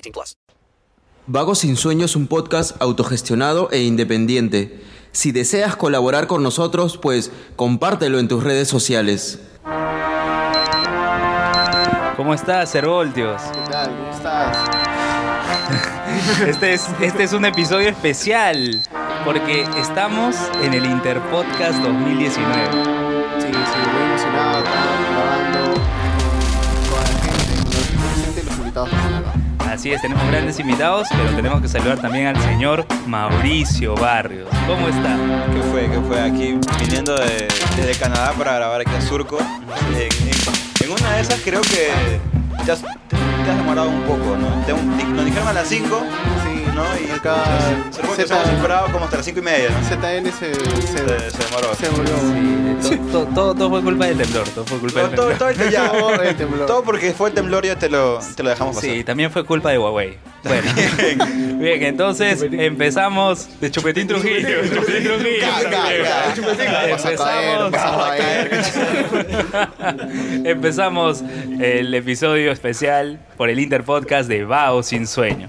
18 plus. Vago sin sueño es un podcast autogestionado e independiente. Si deseas colaborar con nosotros, pues compártelo en tus redes sociales. ¿Cómo estás, Cervoltios? ¿Qué tal? ¿Cómo estás? Este es, este es un episodio especial porque estamos en el Interpodcast 2019. Sí, sí, muy emocionado, estamos grabando con la gente, con los presentes y los invitados. Así es, tenemos grandes invitados, pero tenemos que saludar también al señor Mauricio Barrios. ¿Cómo está? ¿Qué fue? ¿Qué fue? Aquí viniendo de- desde Canadá para grabar aquí a Surco. En, en- en una de esas creo que te has, te- te has demorado un poco, ¿no? Te- nos dijeron a las 5, Sí, ¿no? Y acá Surco Z- hemos esperado como hasta las 5 y media, ¿no? ZN se, se, Se, se demoró. se. Sí, to- to- todo, todo fue culpa del temblor, todo fue culpa del Todo, temblor. todo, ya- Todo el temblor. todo porque fue el temblor ya te lo, te lo dejamos pasar. Sí, también fue culpa de Huawei. Bueno, bien, entonces empezamos de Chupetín Trujillo. Chupetín Trujillo. Vas a caer, vas a Empezamos, empezamos el episodio especial por el Interpodcast de Bao Sin Sueño.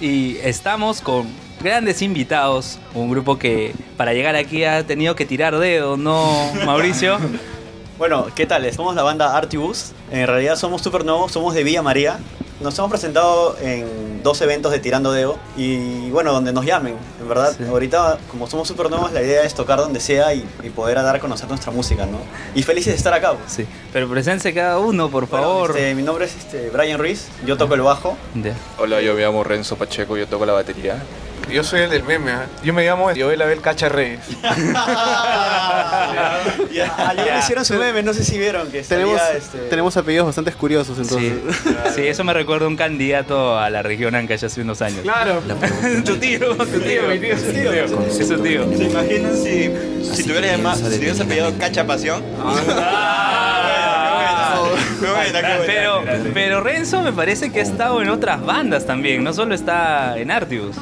Y estamos con grandes invitados, un grupo que para llegar aquí ha tenido que tirar dedo, ¿no, Mauricio? Bueno, ¿qué tal? Somos la banda Artibus. En realidad somos super nuevos, somos de Villa María. Nos hemos presentado en dos eventos de Tirando Dedo y bueno, donde nos llamen. En verdad, Sí. ahorita como somos super nuevos, la idea es tocar donde sea y, y poder dar a conocer nuestra música, ¿no? Y felices de estar acá. pues. Sí, pero preséntense cada uno, por Bueno, favor. este, mi nombre es este, Brian Ruiz, yo toco el bajo. Hola, yo me llamo Renzo Pacheco, yo toco la batería. Yo soy el del meme, ¿ah? Yo me llamo Joel Abel Cacha Reyes. Ayer hicieron su meme, no sé si vieron que Tenemos, salía, este, tenemos apellidos bastante curiosos entonces. Sí. sí, eso me recuerda a un candidato a la región Ancash hace unos años. Claro. tu tío, tu tío, mi tío, su tío. Es su tío. ¿Se imaginan si, si tuvieras más, si tuvieras apellidado Cacha Pasión? Pero, pero Renzo me parece que ha estado en otras bandas también, no solo está en Artius.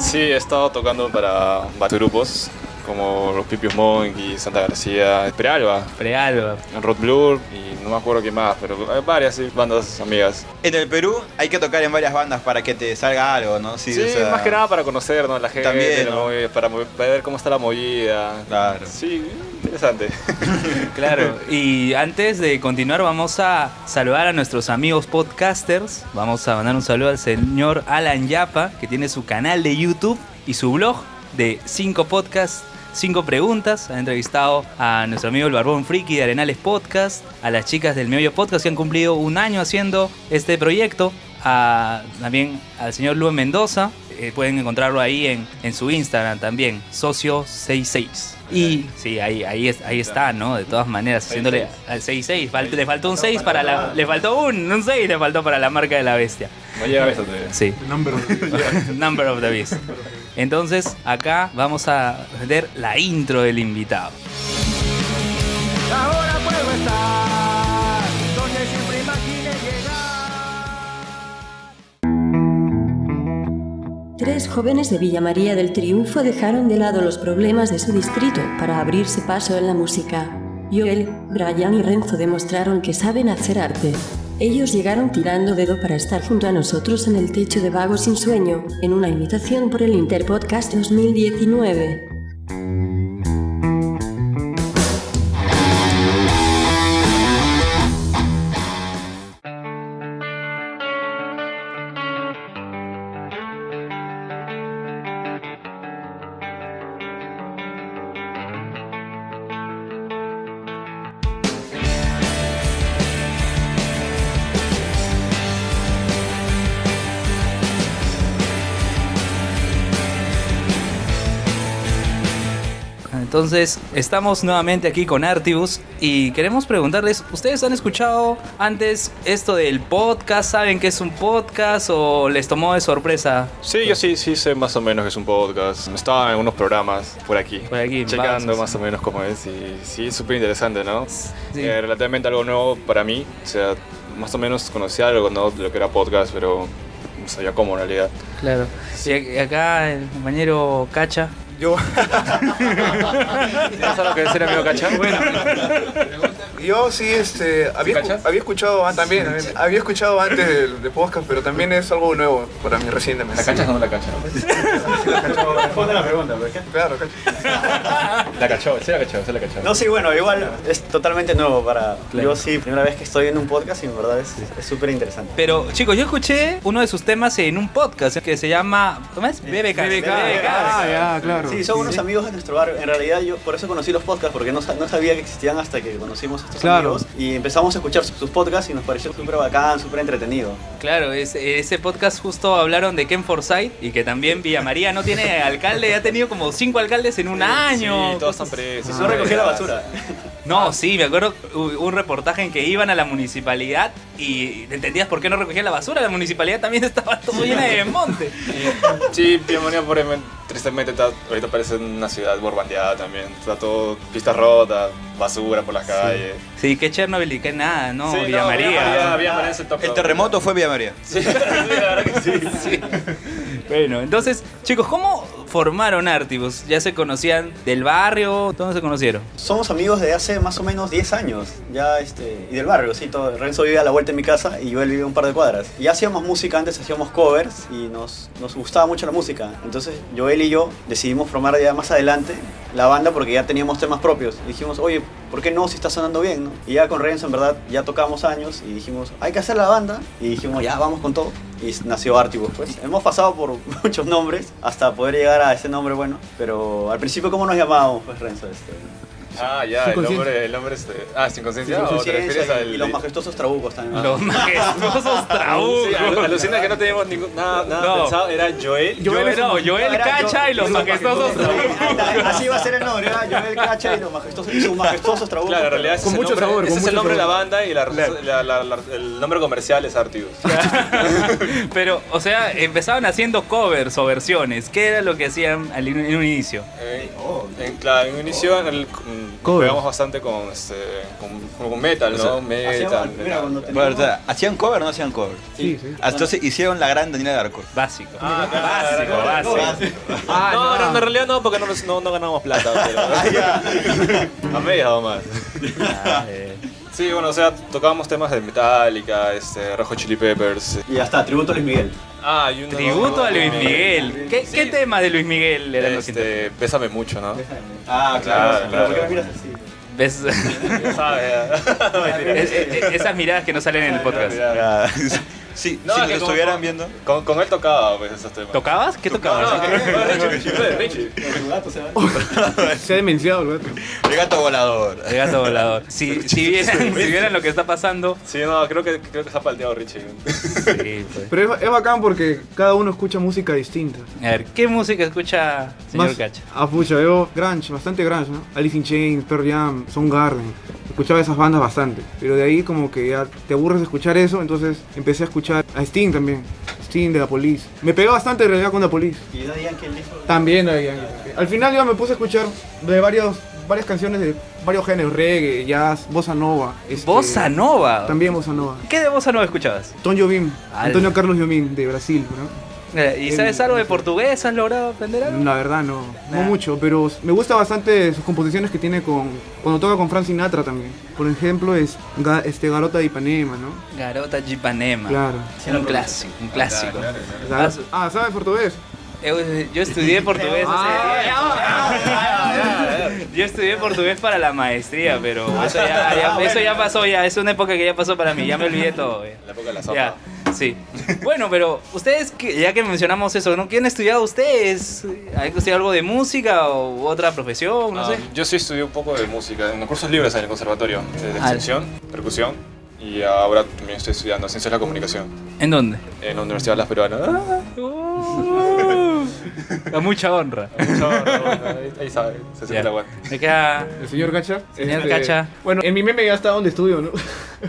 Sí, he estado tocando para varios grupos como los Pipios Monk y Santa García, Prealba, Prealba. Rod Blur y no me acuerdo qué más, pero hay varias sí, bandas amigas. En el Perú hay que tocar en varias bandas para que te salga algo, ¿no? Sí, o sea, más que nada para conocernos la gente, También, ¿no? movida, para, mo- para ver cómo está la movida. Claro. Sí, interesante. Claro, y antes de continuar vamos a saludar a nuestros amigos podcasters. Vamos a mandar un saludo al señor Alan Yapa, que tiene su canal de YouTube y su blog de 5 podcasts, 5 preguntas. Ha entrevistado a nuestro amigo el Barbón Friki de Arenales Podcast, a las chicas del Meollo Podcast que han cumplido un año haciendo este proyecto, también al señor Luis Mendoza. eh, pueden encontrarlo ahí en, en su Instagram también, Socio66. Y sí, ahí, ahí, es- ahí está, ¿no? De todas maneras, haciéndole al 6-6. Fal- le faltó un 6 para la. Le faltó un, un 6 le faltó para la marca de la bestia. No llega a eso todavía. Sí. Number of the Beast. Entonces, acá vamos a ver la intro del invitado. Ahora puedo estar tres jóvenes de Villa María del Triunfo dejaron de lado los problemas de su distrito para abrirse paso en la música. Joel, Brian y Renzo demostraron que saben hacer arte. Ellos llegaron tirando dedo para estar junto a nosotros en el techo de Vago sin Sueño, en una invitación por el Interpodcast 2019. Entonces, estamos nuevamente aquí con Artibus y queremos preguntarles, ¿ustedes han escuchado antes esto del podcast? ¿Saben que es un podcast o les tomó de sorpresa? Sí, yo sí, sí sé más o menos que es un podcast. Estaba en unos programas por aquí. Por aquí, Checando más o menos cómo es y sí, súper interesante, ¿no? Eh, relativamente algo nuevo para mí. O sea, más o menos conocía algo, ¿no? De lo que era podcast, pero no sabía cómo en realidad. Claro. Y acá el compañero Cacha. Yo. ¿Tienes algo que decir, amigo Cacha? Bueno. Yo sí, este, había, escu- había escuchado an- también, había escuchado antes de, de podcast, pero también es algo nuevo para mí recientemente. ¿La cachas o no la cachas? Responde la pregunta, ¿por qué? Claro, cacho. La cachó, sí la cachó, sí la cachó. No, sí, bueno, igual es totalmente nuevo para... Yo sí, primera vez que estoy en un podcast y en verdad es es súper interesante. Pero chicos, yo escuché uno de sus temas en un podcast que se llama, ¿cómo es? BBK. Ah, ya, claro. Sí, son unos amigos de nuestro barrio. En realidad yo por eso conocí los podcasts, porque no, sa- no sabía que existían hasta que conocimos a estos Claro. amigos. Y empezamos a escuchar sus, sus podcasts y nos pareció súper bacán, súper entretenido. Claro, ese, ese podcast justo hablaron de Ken Forsyth y que también Villa María no tiene alcalde, ha tenido como cinco alcaldes en un año. Sí, todos están presos. No recogía la basura. No, sí, me acuerdo hubo un reportaje en que iban a la municipalidad y entendías por qué no recogían la basura. La municipalidad también estaba todo llena de monte. Sí, Piemonía por tristemente está, ahorita parece una ciudad borbandeada también. Está todo pistas rotas, basura por las calles. Sí, que Chernobyl y que nada, no, Sí, Villa no, María. Villa María, Villa María es el top El top. terremoto fue Villa María. Sí, la verdad que sí. Sí. Bueno, entonces, chicos, ¿cómo formaron Artibus? ¿Ya se conocían del barrio? ¿Dónde se conocieron? Somos amigos de hace más o menos 10 años, ya este, y del barrio, sí, todo. Renzo vive a la vuelta de mi casa y yo él vive un par de cuadras. Ya hacíamos música antes, hacíamos covers y nos, nos gustaba mucho la música. Entonces Joel y yo decidimos formar ya más adelante la banda porque ya teníamos temas propios. Dijimos, oye, ¿por qué no si está sonando bien? Y ya con Renzo en verdad ya tocábamos años y dijimos, hay que hacer la banda. Y dijimos, ya, vamos con todo. Y nació Artibus, pues. Hemos pasado por muchos nombres hasta poder llegar a ese nombre bueno. Pero al principio, ¿cómo nos llamábamos, pues, Renzo? Este, Ah, ya, el nombre, el nombre este. Ah, sin conciencia. Sin ¿O te conciencia refieres y- al. y los majestuosos trabucos también. Los majestuosos trabucos. Sí, al- alucina que no teníamos ningún, nada, nada No. pensado. Era Joel. Joel, no, Joel Era Cacha yo- y los majestuosos trabucos. Así va a ser el nombre, ¿verdad? Joel Cacha y los majestuosos, y sus majestuosos trabucos. Claro, en realidad ese Con es el mucho nombre, sabor, ese con es el mucho nombre de la sabor. banda y la, la- la- la- el nombre comercial es Artibus. Pero, o sea, empezaban haciendo covers o versiones. ¿Qué era lo que hacían al in- en un inicio? Eh, en, claro, en un inicio en el, Covers. pegamos bastante con, este, con, con metal, O ¿no? sea, metal. hacíamos- mira, metal. Bueno, o sea, ¿hacían cover o no hacían cover? Sí, sí. Entonces hicieron la gran Daniela de Arco. Básico. Ah, claro, básico, claro, básico. claro. Ah, no, no. no, en realidad no, porque no, nos- no, no ganamos plata. Pero... a medias o más. Sí, bueno, o sea, tocábamos temas de Metallica, este, Rojo Chili Peppers. Y ya está, tributo a Luis Miguel. Ah, y uno- Tributo a Luis Miguel. ¿Qué, qué tema de Luis Miguel eran los Este, Bésame mucho, ¿no? Ah, claro, Pero ¿por qué claro. me miras así? ¿Ves? Es- es- esas miradas que no salen en el podcast. Sí, No, si es nos estuvieran viendo. Con, con él tocaba pues, esos temas. ¿Tocabas? ¿Qué tocabas? No. Se ha demenciado el gato. El gato volador. El gato volador. Si, si, vieran, si vieran lo que está pasando. Sí, no, creo que, creo que se ha palteado Richie. Sí, pues. Pero es, es bacán porque cada uno escucha música distinta. A ver, ¿qué música escucha señor Más, Cacha? ah, pucha, yo grunge, bastante grunge, ¿no? Alice in Chains, Pearl Jam, Soundgarden. Escuchaba esas bandas bastante. Pero de ahí como que ya te aburres de escuchar eso, entonces empecé a escuchar a Sting también. Sting de la Police. Me pegó bastante en realidad con la Police. Y Daddy Yankee el disco. También Daddy Yankee. Al final yo me puse a escuchar de varios, varias canciones de varios géneros, reggae, jazz, bossa nova. este, Bossa Nova. También bossa nova. ¿Qué de Bossa Nova escuchabas? Tom Jobim, Al- Antonio Carlos Jobim de Brasil, ¿no? Eh, ¿Y sabes algo de portugués? ¿Has logrado aprender algo? La verdad no, no mucho, pero me gusta bastante sus composiciones que tiene con cuando toca con Frank Sinatra también. Por ejemplo, es este Garota de Ipanema, ¿no? Garota de Ipanema. Claro. Un clásico, un clásico. Gar- Ah, ¿sabes portugués? Eh, Yo estudié portugués hace Yo estudié portugués para la maestría, pero eso ya, ya- eso ya pasó, ya es una época que ya pasó para mí, ya me olvidé todo. ya. La época de la Ya, sí. Bueno, pero ustedes, ya que mencionamos eso, ¿no? ¿Qué han estudiado ustedes? ¿Han estudiado algo de música o otra profesión? No Ah, sé. Yo sí estudié un poco de música, en los cursos libres en el conservatorio, de Ah. extensión, percusión, y ahora también estoy estudiando Ciencias de la Comunicación ¿En dónde? en la Universidad de las Peruanas. A mucha honra. ahí, ahí sabe, se siente Ya. el aguante. Me queda... El señor Cacha. Señor Este, Cacha. Bueno, en mi meme ya está donde estudio, ¿no?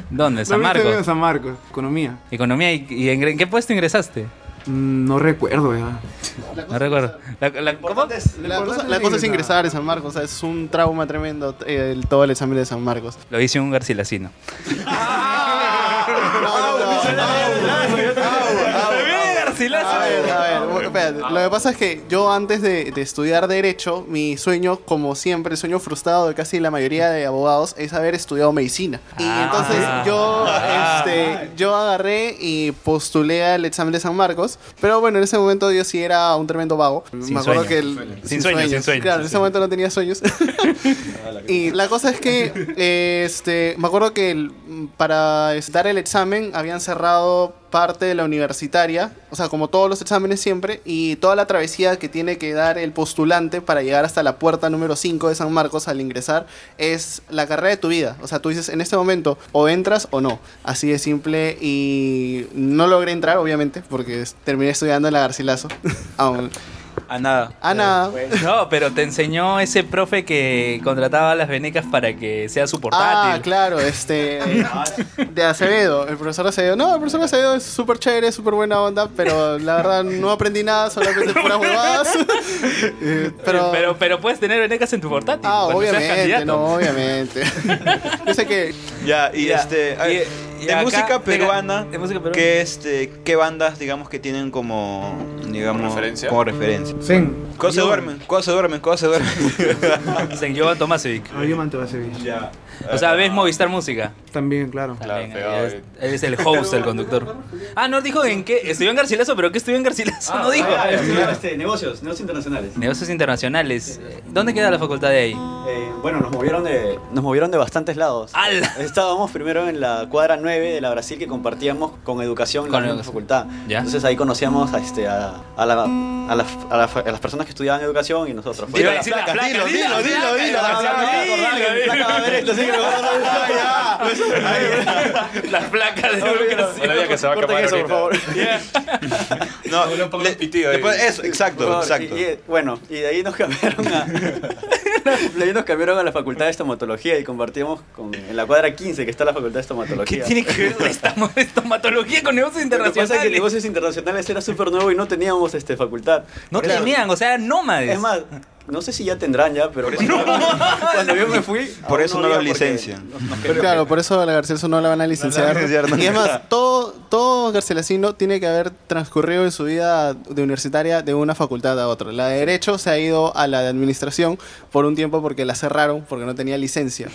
¿Dónde? San No, yo estudio Marcos. En San Marcos, economía. Economía, ¿y, y en, en qué puesto ingresaste? Mm, No recuerdo ya. No recuerdo. La, la- ¿Cómo? La cosa, la cosa es ingresar en San Marcos, o sea, es un trauma tremendo eh, el- todo el examen de San Marcos. Lo hice un garcilacino. A ver, a ver, bueno, espérate. Lo que pasa es que yo antes de, de estudiar Derecho, mi sueño, como siempre, el sueño frustrado de casi la mayoría de abogados, es haber estudiado medicina. Y entonces yo, este, yo agarré y postulé al examen de San Marcos, pero bueno, en ese momento yo sí era un tremendo vago. Sin Me acuerdo sueños. que el, Sin sueños, sin sueños. Claro, en ese momento no tenía sueños. Y la cosa es que, este, me acuerdo que el- para es- dar el examen habían cerrado parte de la universitaria, o sea, como todos los exámenes siempre, y toda la travesía que tiene que dar el postulante para llegar hasta la puerta número 5 de San Marcos al ingresar es la carrera de tu vida. O sea, tú dices, en este momento, o entras o no. Así de simple, y no logré entrar, obviamente, porque terminé estudiando en la Garcilaso. Aún. A nada. A nada. No, pero te enseñó ese profe que contrataba a las venecas para que sea su portátil. Ah, claro, este. De Acevedo, el profesor Acevedo. No, el profesor Acevedo es súper chévere, súper buena onda, pero la verdad no aprendí nada, solamente puras huevadas. Eh, pero. pero, pero puedes tener venecas en tu portátil. Ah, obviamente, no, obviamente. Yo sé que. Ya, y Ya, este. y de, acá- música de- peruana, de música peruana. ¿qué, este, ¿qué bandas, digamos, que tienen como. Digamos, ¿Como referencia? Como referencia. Zen. ¿Cuándo se duermen? ¿Cuándo se duermen? ¿Cuándo se duermen? Sen Jovan Tomasevic. Ah, ese bicho. ya. O sea, ves Movistar Música. También, claro. También, él, es, él es el host, el conductor. Ah, no dijo en qué. Estudió en Garcilaso, pero ¿qué estudió en Garcilaso? no dijo. Ah, este, negocios, negocios internacionales. Negocios internacionales. ¿Dónde queda la facultad de ahí? Eh, bueno, nos movieron de nos movieron de bastantes lados. ¡Hala! Estábamos primero en la cuadra 9 de la Brasil que compartíamos con educación en Con la misma educación. facultad. Ya. Entonces ahí conocíamos a, este, a, a la- a las, a las- a las personas que estudiaban educación y nosotros. Fue- Iba a decir la placa, dilo, dilo, dilo, dilo, dilo, dilo, La placa de No le educación. diga que se va a acabar eso, por favor. No, le- después- eso, exacto, exacto. y- y, bueno, y de ahí nos cambiaron a. de ahí nos cambiaron a la facultad de estomatología y compartíamos con, en la cuadra 15 que está la facultad de ¿Qué estomatología. tiene que ver la estamo- estomatología con negocios Lo que pasa es que internacionales? negocios internacionales era súper nuevo y no teníamos este facultad. No tenían, o sea, eran nómades. Es más, no sé si ya tendrán ya, pero cuando, cuando yo me fui. Por eso no los licencian. Pero claro, por eso a la Garcilaso no la van a licenciar. licenciar, no. Y es más, todo, todo garcilasino tiene que haber transcurrido en su vida de universitaria de una facultad a otra. La de Derecho se ha ido a la de Administración por un tiempo porque la cerraron porque no tenía licencia.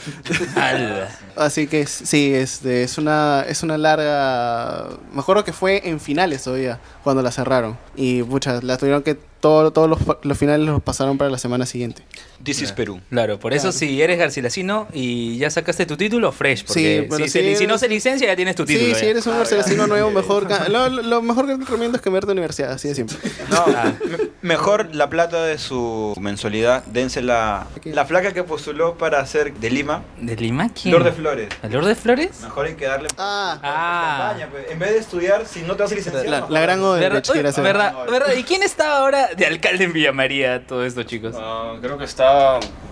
Así que sí, este, es una es una larga... Me acuerdo que fue en finales todavía cuando la cerraron. Y muchas, la tuvieron que... todo- todos los, los finales los pasaron para la semana siguiente. This is Perú. Claro, por eso si eres garcilasino y ya sacaste tu título, fresh. Porque Sí, pero si, si se- si no se licencia, ya tienes tu título. Sí, ya. si eres un garcilasino nuevo, mejor... ca- Lo, lo- lo mejor que recomiendo es cambiarte de universidad, así de simple. No, me- mejor la plata de su mensualidad, dense la, la flaca que postuló para ser de Lima, ¿De Lima? ¿Quién? Lord de Flores. ¿A Lord de Flores? Mejor hay que darle Ah, Ah. campaña, pues. En vez de estudiar, si no te vas a licenciar. la, la gran hacer. ¿Verdad? ¿Verdad? ¿Y quién estaba ahora de alcalde en Villa María? Todo esto, chicos. Ah, creo que está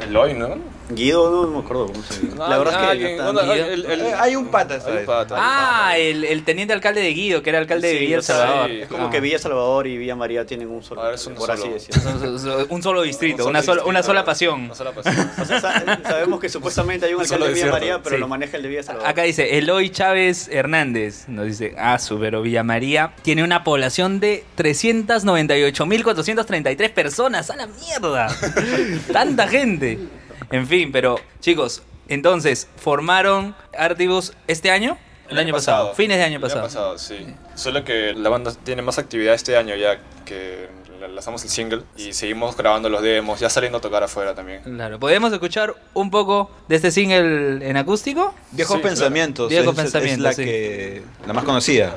Eloy, ¿no? Guido, no, me acuerdo cómo se llama. La verdad es que bueno, el- el- Eh, hay un pata, ¿sabes? Ah, el, el teniente alcalde de Guido, que era alcalde de Villa El Salvador. Es como Ah. que Villa Salvador y Villa María tienen un solo, por así decirlo. Un solo distrito, Un una, solo sola, una distrito. sola pasión. O sea, sa- sabemos que supuestamente hay un Un solo alcalde de Villa desierto. María, pero Sí. lo maneja el de Villa Salvador. Acá dice Eloy Chávez Hernández. Nos dice, ah, su, pero Villa María tiene una población de 398.433 personas. ¡A la mierda! Tanta gente. En fin, pero chicos, entonces, ¿formaron Artibus este año? El, año pasado. Fines de año El pasado. sí. Solo que la banda tiene más actividad este año ya que lanzamos el single y seguimos grabando los demos, ya saliendo a tocar afuera también. Claro, ¿podemos escuchar un poco de este single en acústico? Viejos pensamientos. Viejos es- es pensamientos, la sí. que la más conocida.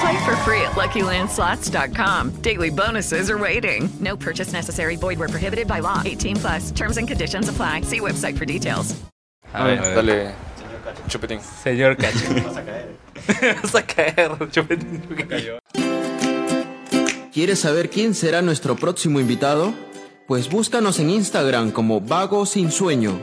Play for free at LuckyLandSlots.com. Daily bonuses are waiting. No purchase necessary. Void where prohibited by law. 18 plus. Terms and conditions apply. See website for details. A ver, dale. Chupetín. Señor Cacho. Vas a caer, chupetín. cayó. ¿Quieres saber quién será nuestro próximo invitado? Pues búscanos en Instagram como Vago Sin Sueño.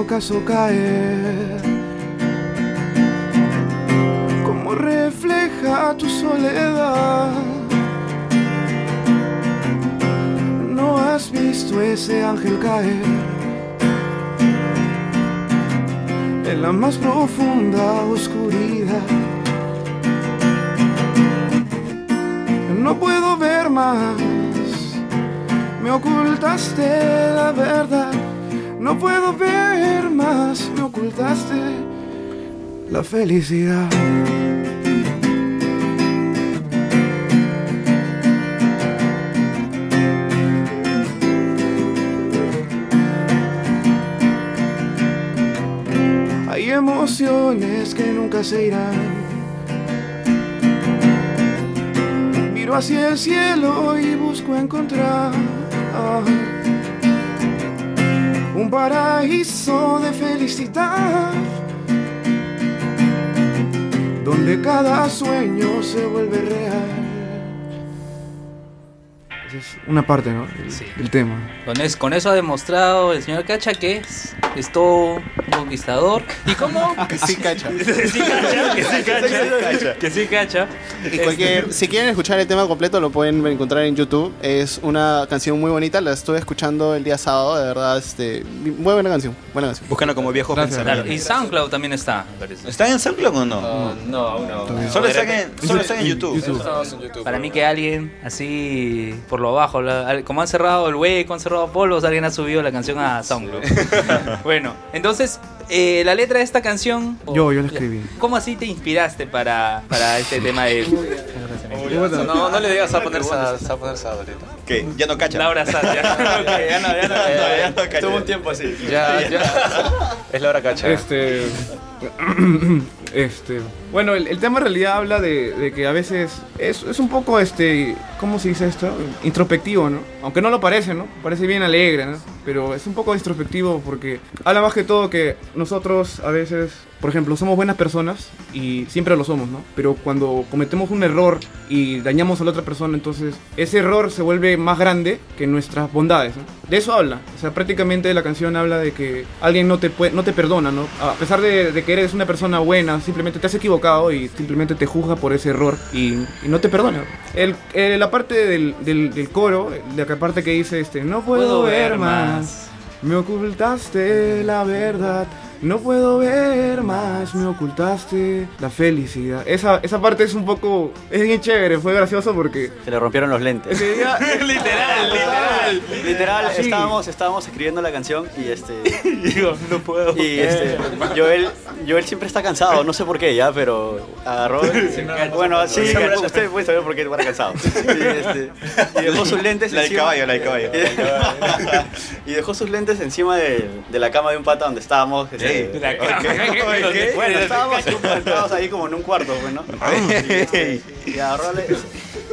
Ocaso caer, como refleja tu soledad. No has visto ese ángel caer en la más profunda oscuridad. No puedo ver más me ocultaste la verdad. No puedo ver más, me ocultaste la felicidad. Hay emociones que nunca se irán. Miro hacia el cielo y busco encontrar un paraíso de felicidad donde cada sueño se vuelve real. Es una parte, ¿no? El, el tema. Con, es- con eso ha demostrado el señor Cacha que es, es todo un conquistador. ¿Y cómo? Que sí cacha. que sí cacha. Que sí cacha. Que sí cacha. Y cualquier, si quieren escuchar el tema completo lo pueden encontrar en YouTube. Es una canción muy bonita, la estuve escuchando el día sábado, de verdad, este, muy buena canción, buena canción. Como viejos Claro, y SoundCloud también está, parece. ¿Está en SoundCloud o no? no, aún no. Solo están en, solo están en YouTube. YouTube. Para mí que alguien así por lo bajo, la- al- como han cerrado el hueco, han cerrado polvos, alguien ha subido la canción a SoundCloud. bueno, entonces, eh, la letra de esta canción... Yo, yo la escribí. ¿Cómo así te inspiraste para, para este tema de... No, no le digas a poner sad, a. ¿Qué? Ya no cacha. Laura Sad, ya. Ok, ya no, ya no, ya no cacha. Tuvo un tiempo así. Ya, ya. Es la hora cacha. Este. este. Bueno, el, tema en realidad habla de, de que a veces es, es un poco, este. ¿Cómo se dice esto? Introspectivo, ¿no? Aunque no lo parece, ¿no? Parece bien alegre, ¿no? Pero es un poco introspectivo porque habla más que todo que nosotros a veces, por ejemplo, somos buenas personas y siempre lo somos, ¿no? Pero cuando cometemos un error y dañamos a la otra persona, entonces ese error se vuelve más grande que nuestras bondades, ¿no? De eso habla. O sea, prácticamente la canción habla de que alguien no te, puede, no te perdona, ¿no? A pesar de, de que eres una persona buena, simplemente te has equivocado y simplemente te juzga por ese error y, y no te perdona. El, eh, la parte del, del, del coro, la parte que dice, este, no puedo, ver más. Me ocultaste la verdad, No puedo ver más, me ocultaste la felicidad. Esa, esa parte es un poco. Es bien chévere, fue gracioso porque. Se le rompieron los lentes. Ese día- literal, literal. Literal, Sí. estábamos, estábamos escribiendo la canción y este. Digo, no puedo. Y este, Joel, Joel siempre está cansado, no sé por qué ya, pero agarró. bueno, sí, usted puede saber por qué está cansado. Y, este, y dejó sus lentes La del encima- caballo, la del caballo. y dejó sus lentes encima de, de la cama de un pata donde estábamos. este, ¿Qué? Bueno, estábamos, estábamos ahí como en un cuarto, pues, ¿no? Y, este, y agarró, le-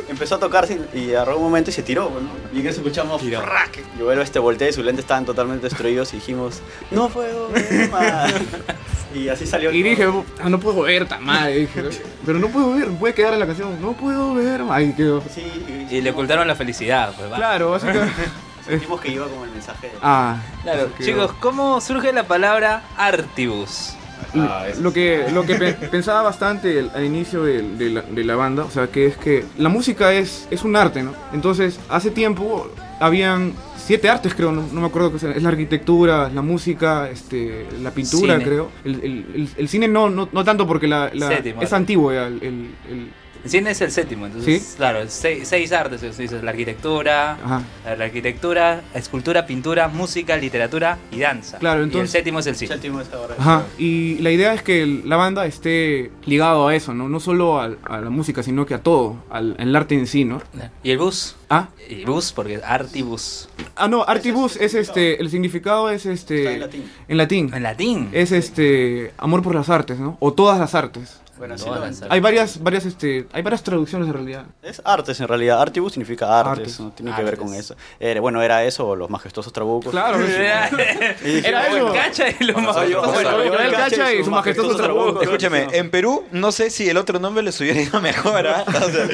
empezó a tocarse y, y agarró un momento y se tiró, pues, ¿no? Y eso escuchamos ¡frac! Joel este voltea y sus lentes estaban totalmente destruidos y dijimos, no puedo ver más. Y así salió. Y dije, ah, no puedo ver tan mal. Dije, pero no puedo ver, puede quedar en la canción. No puedo ver. Ahí quedó. Y le ocultaron la felicidad, pues va. Claro, básicamente. Sentimos que iba como el mensaje. de- Ah, Claro, chicos, ¿cómo surge la palabra Artibus? lo que, lo que pe- pensaba bastante el- al inicio de, de la, de la banda, o sea, que es que la música es, es un arte, ¿no? Entonces, hace tiempo habían siete artes, creo, no, no me acuerdo qué es la arquitectura, la música, este, la pintura, Cine. creo. El, el- el- el cine no, no, no tanto porque la, es antiguo ya, el- El cine es el séptimo, entonces, ¿Sí? claro, seis, seis artes, la arquitectura, Ajá. la arquitectura, escultura, pintura, música, literatura y danza. Claro, Y el entonces- séptimo es el cine. Séptimo es ahora. Ajá, y la idea es que la banda esté ligado a eso, ¿no? No solo a, la música, sino que a todo, al, al arte en sí, ¿no? ¿Y el bus? Ah, Y bus, porque Artibus. ah no, artibus es este, el significado es este... en latín. En latín. En latín. Es este, amor por las artes, ¿no? O todas las artes. Bueno, sí, lo-. Hay varias, varias, este, hay varias traducciones en realidad. Es artes en realidad. Artibus significa artes, Artes. no tiene que ver con Artes. eso. Era- bueno, era eso o los majestuosos trabucos. Claro, Era, Era eso. cacha y lo más. Oye, Cacha y su majestuoso trabuco. Escúchame, en Perú no sé si el otro nombre les hubiera ido mejor, ¿ah? O sea,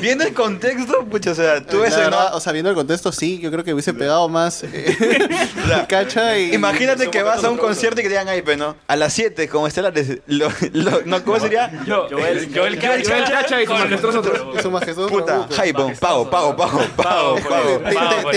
viendo el contexto, pucha, o sea, tú La ves el verdad, o sea, viendo el contexto, sí, yo creo que hubiese pegado más eh, cacha y... Imagínate que vas a un concierto y que te digan ahí, pues, ¿no? A las 7, como estelares. Lo, lo- no, ¿Cómo sería? Joel, Joel Cacha, Joel Cacha y su con- majestuoso trabuco. Su majestuoso Puta, hype, pago, pago, pago, pago, pago.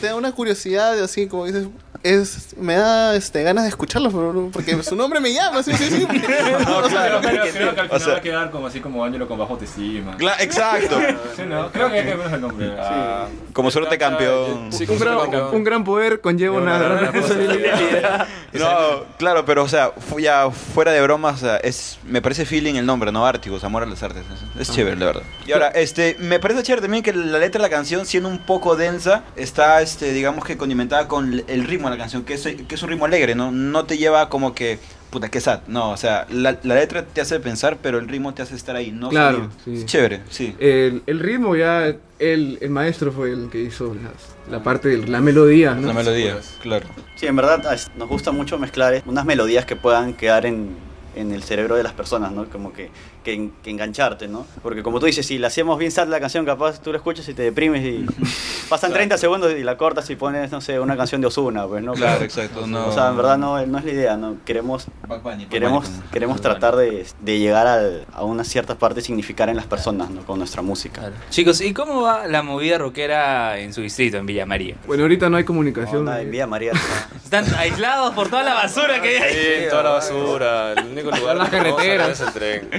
Te da una curiosidad, así como dices, es, me da este, ganas de escucharlo, pero no- porque su nombre me llama, sí, sí, sí. No, claro. Creo, creo que al O final sea- va a quedar como así como Ángelo con bajo autoestima. Cla- exacto. Sí, ¿no? Creo que ese es el nombre. Ah, Como suerte campeón. Sí, Un gran, suerte campeón. un gran poder conlleva una gran responsabilidad. No, claro, pero o sea, ya fuera de bromas, o sea, es, me parece feeling el nombre, ¿no? Ártigos, amor a las artes. Es, es chévere, la verdad. Y ahora, este, me parece chévere también que la letra de la canción, siendo un poco densa, está, este, digamos que condimentada con el ritmo la canción, que es, que es un ritmo alegre, ¿no? No te lleva como que, puta, que sad. No, o sea, la, la letra te hace pensar, pero el ritmo te hace estar ahí, ¿no? Claro, sí. Es chévere, sí. El, el ritmo ya, el, el maestro fue el que hizo las- la parte de la melodía, ¿no? La melodía, claro. Sí, en verdad nos gusta mucho mezclar unas melodías que puedan quedar en, en el cerebro de las personas, ¿no? Como que, que, en- que engancharte, ¿no? Porque como tú dices, si la hacemos bien sad la canción, capaz tú la escuchas y te deprimes y pasan 30 segundos y la cortas y pones, no sé, una canción de Osuna, pues, ¿no? Claro, exacto, no. O sea, en verdad no, no es la idea, ¿no? Queremos, Bunny, queremos, Bunny, queremos tratar de, de llegar al- a una cierta parte y significar en las personas, ¿no? Con nuestra música. Claro. Chicos, ¿y cómo va la movida rockera en su distrito, en Villa María? Bueno, ahorita no hay comunicación. Onda, en Vía María. Están aislados por toda la basura que hay. Sí, toda la basura, el único lugar Las que no carreteras. es el tren.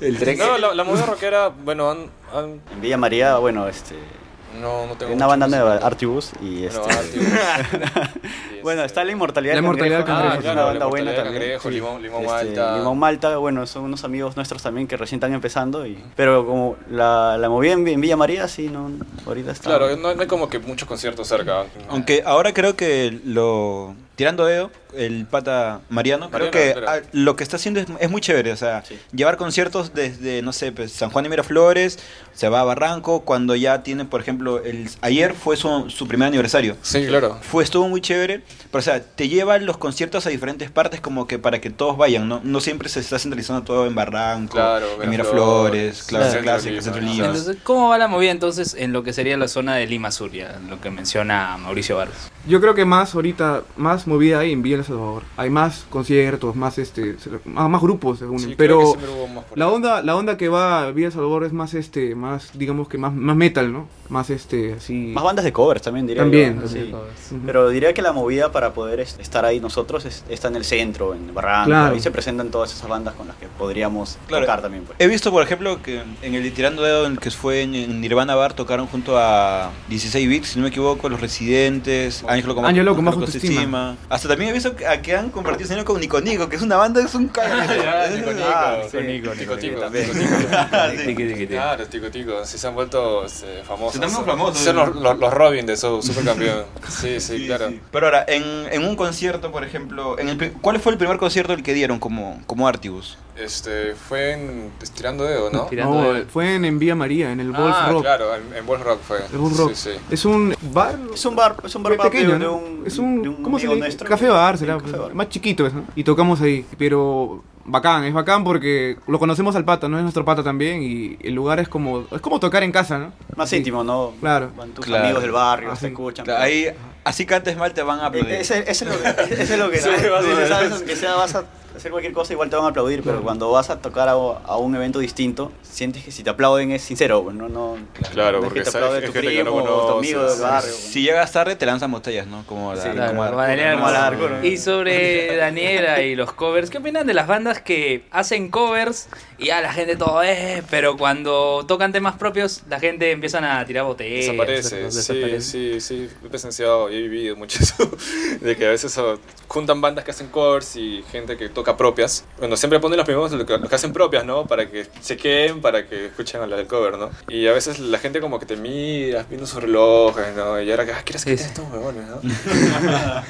El tren. No, la, la movida rockera, bueno, han, han- En Villa María, bueno, este... no, no tengo una banda nueva. Artibus, y este... Bueno, Artibus. bueno, está La Inmortalidad La Inmortalidad del Cangrejo, Ah, una claro, banda La buena también. Cangrejo, Limón- Limón Este, Malta. Limón Malta, bueno, son unos amigos nuestros también que recién están empezando, y, pero como la, la movida en, en Villa María, sí, no, ahorita está... Claro, no, no hay como que muchos conciertos cerca. Aunque ahora creo que lo. Tirando dedo, el pata Mariano, creo que ah, lo que está haciendo es, es muy chévere. O sea, Sí. llevar conciertos desde, no sé, pues, San Juan de Miraflores, se va a Barranco, cuando ya tiene, por ejemplo, el ayer fue su, su primer aniversario. Sí, claro. Fue, estuvo muy chévere, pero o sea, te llevan los conciertos a diferentes partes como que para que todos vayan, ¿no? No siempre se está centralizando todo en Barranco, Claro, en Miraflores, claro, Clásica, Lima, Centro. Lima. Entonces, ¿cómo va la movida entonces en lo que sería la zona de Lima Sur, ya, lo que menciona Mauricio Vargas? Yo creo que más ahorita, más movida hay en Villa El Salvador. Hay más conciertos, más este, se- más, más grupos se unen. Sí, pero la onda, la onda que va a Villa El Salvador es más este, más, digamos que más, más metal, ¿no? Más este, así. Más bandas de covers también, diría También, yo. también. Sí. Pero diría que la movida para poder es- estar ahí nosotros es- está en el centro, en Barranca. Claro. Ahí se presentan todas esas bandas con las que podríamos tocar también. Pues. He visto, por ejemplo, que en el Tirando Dedo, en el que fue en, en Nirvana Bar, tocaron junto a 16 Bits, si no me equivoco, Los Residentes, Ángelo con Ángelo con Autoestima. Hasta también he visto que, a que han compartido escenario con Nico Nico, que es una banda, es un. Nico Nico, Ah, sí. Nico Nico, Tico, también. Sí. Claro, Tico Tico, sí se han vuelto este, famosos. Se famosos. Son los, los, los Robin de su supercampeón. Sí, sí, Sí, claro. sí. Pero ahora, en, en un concierto, por ejemplo, en el, ¿cuál fue el primer concierto el que dieron como, como Artibus? Este, fue en Estirando Dedo, ¿no? No, fue en, en Vía María, en el Wolf ah, Rock. claro, en, en Wolf Rock fue. El Wolf Rock. Sí, sí. Es un bar. Es un bar, es un bar pequeño, de- ¿no? de un- es un, de un ¿cómo se nuestro. Café bar, será. café bar. Más chiquito ¿no? Y tocamos ahí. Pero bacán, es bacán porque lo conocemos al pata, ¿no? Es nuestro pata también y el lugar es como, es como tocar en casa, ¿no? Más Sí. íntimo, ¿no? Claro. Van tus Claro. amigos del barrio, Así. se escuchan. Claro, ahí, así cantes mal, te van a aplaudir. Eh, Ese, ese es lo que, ese es lo que Sí, ¿no? Sí, menos. sabes, aunque sea vas a hacer cualquier cosa igual te van a aplaudir, pero cuando vas a tocar a, a un evento distinto, sientes que si te aplauden es sincero, pues, no, no, Claro, no es porque que te aplaude que tu gente que no primo o tu conoces, amigo del sí. barrio. Si llegas tarde, te lanzan botellas, ¿no? Como la, Sí, como claro. Como al arco, ¿no? Y sobre Daniela y los covers, ¿qué opinan de las bandas que hacen covers y a la gente todo es, pero cuando tocan temas propios, la gente empiezan a tirar botellas? Desaparece, desaparece. sí, sí, sí, he presenciado he vivido mucho eso, de que a veces oh, juntan bandas que hacen covers y gente que toca propias. Bueno, siempre ponen los primeros los que, los que hacen propias, ¿no? Para que se queden, para que escuchen a la del cover, ¿no? Y a veces la gente como que te mira viendo sus relojes, ¿no? Y ahora, ah, ¿quieres que te estos huevones, no?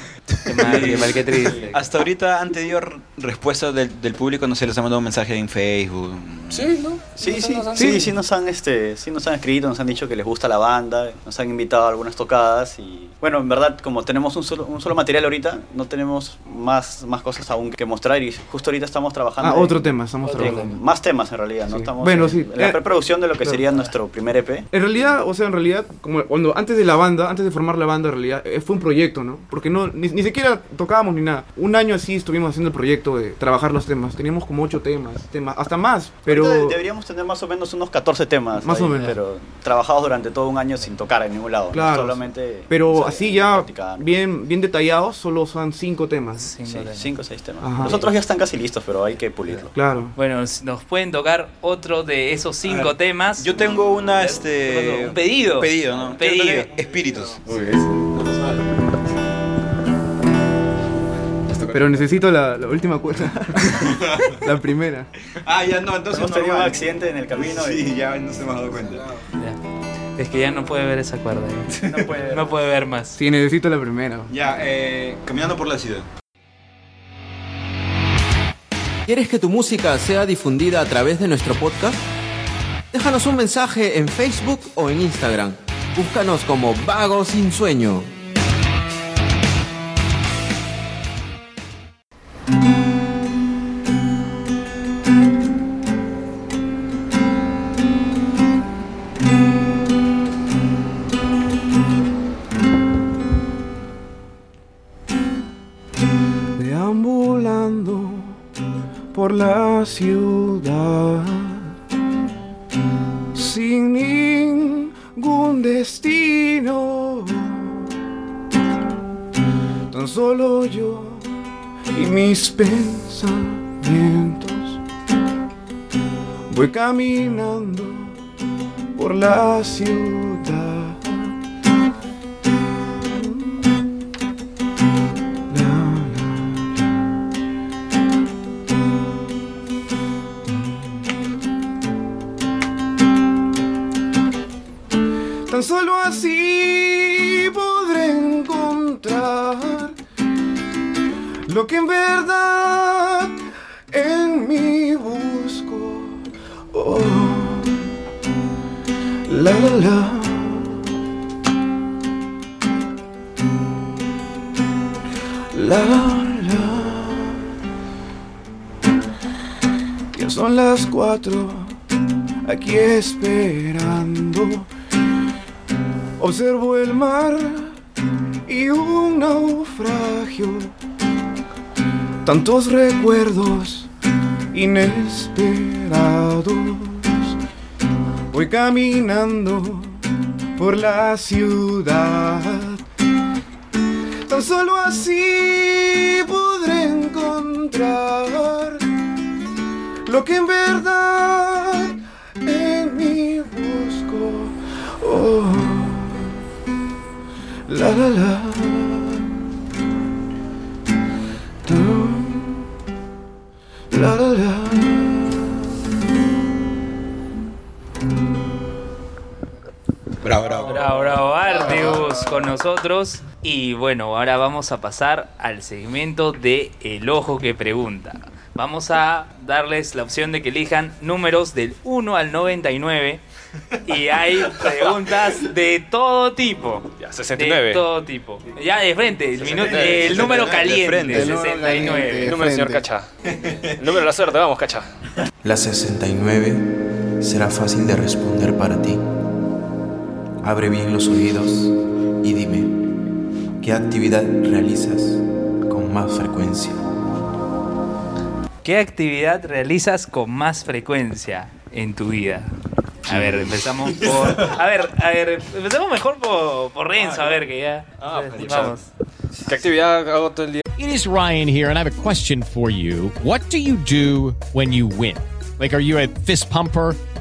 Qué mal, qué mal, qué triste. Hasta ahorita han tenido respuestas del, del público, no sé, les han mandado un mensaje en Facebook. Sí, ¿no? Sí, sí, sí, sí, nos han, este, sí nos han escrito, nos han dicho que les gusta la banda, nos han invitado a algunas tocadas y bueno, en verdad como tenemos un solo, un solo material ahorita, no tenemos más, más cosas aún que mostrar y justo ahorita estamos trabajando Ah, en- otro tema, estamos trabajando. más temas en realidad, ¿no? Estamos Bueno, en, sí. en la Eh, preproducción de lo que claro. sería nuestro primer EP. En realidad, o sea, en realidad, como cuando antes de la banda, antes de formar la banda, en realidad eh, fue un proyecto, ¿no? Porque no ni, ni siquiera tocábamos ni nada. Un año así estuvimos haciendo el proyecto de trabajar los temas. Teníamos como ocho temas, temas hasta más. Pero deberíamos tener más o menos unos 14 temas. Más ahí, o menos. Pero trabajados durante todo un año sin tocar en ningún lado. Solamente. pero o sea, así ya bien bien detallados, solo son cinco temas. Sí, cinco o seis temas. Ajá. Los otros ya están casi listos, pero hay que pulirlo. Claro. Bueno, nos pueden tocar otro de esos cinco temas. Yo tengo una, este... Un pedido. Un pedido, ¿no? Un Quiero pedido. tocar Espíritus. Pero necesito la, la última cuerda. la primera. Ah, ya no, entonces Hemos tenido un accidente en el camino. Sí, y- ya no se me ha dado cuenta. Ya. Es que ya no puede ver esa cuerda. No puede ver. No puede ver más. Sí, necesito la primera. Ya, eh, caminando por la ciudad. ¿Quieres que tu música sea difundida a través de nuestro podcast? Déjanos un mensaje en Facebook o en Instagram. Búscanos como Vago Sin Sueño. Ciudad sin ningún destino. Tan solo yo y mis pensamientos. Voy caminando por la ciudad. Tan solo así podré encontrar lo que en verdad en mí busco. Oh, la la la. La la. Ya son las cuatro, aquí esperando. Observo el mar y un naufragio. Tantos recuerdos inesperados. Voy caminando por la ciudad. Tan solo así podré encontrar lo que en verdad en mí busco. Oh, la la la. La la la. Bravo, bravo. Bravo, bravo, Arteus con nosotros. Y bueno, ahora vamos a pasar al segmento de El Ojo que Pregunta. Vamos a darles la opción de que elijan números del 1 al 99. Y hay preguntas de todo tipo. Ya, 69. De todo tipo. Ya de frente, el, minuto- el número caliente, 69. El número, señor Cacha. El número de la suerte, vamos, Cacha. La 69 será fácil de responder para ti. Abre bien los oídos y dime, ¿qué actividad realizas con más frecuencia? ¿Qué actividad realizas con más frecuencia en tu vida? A ver, empezamos por. A ver, a ver, empezamos mejor por, por Renzo, a ver, que ya. vamos. ¿Qué actividad hago todo el día? It is Ryan here, and I have a question for you. What do you do when you win? Like, are you a fist pumper?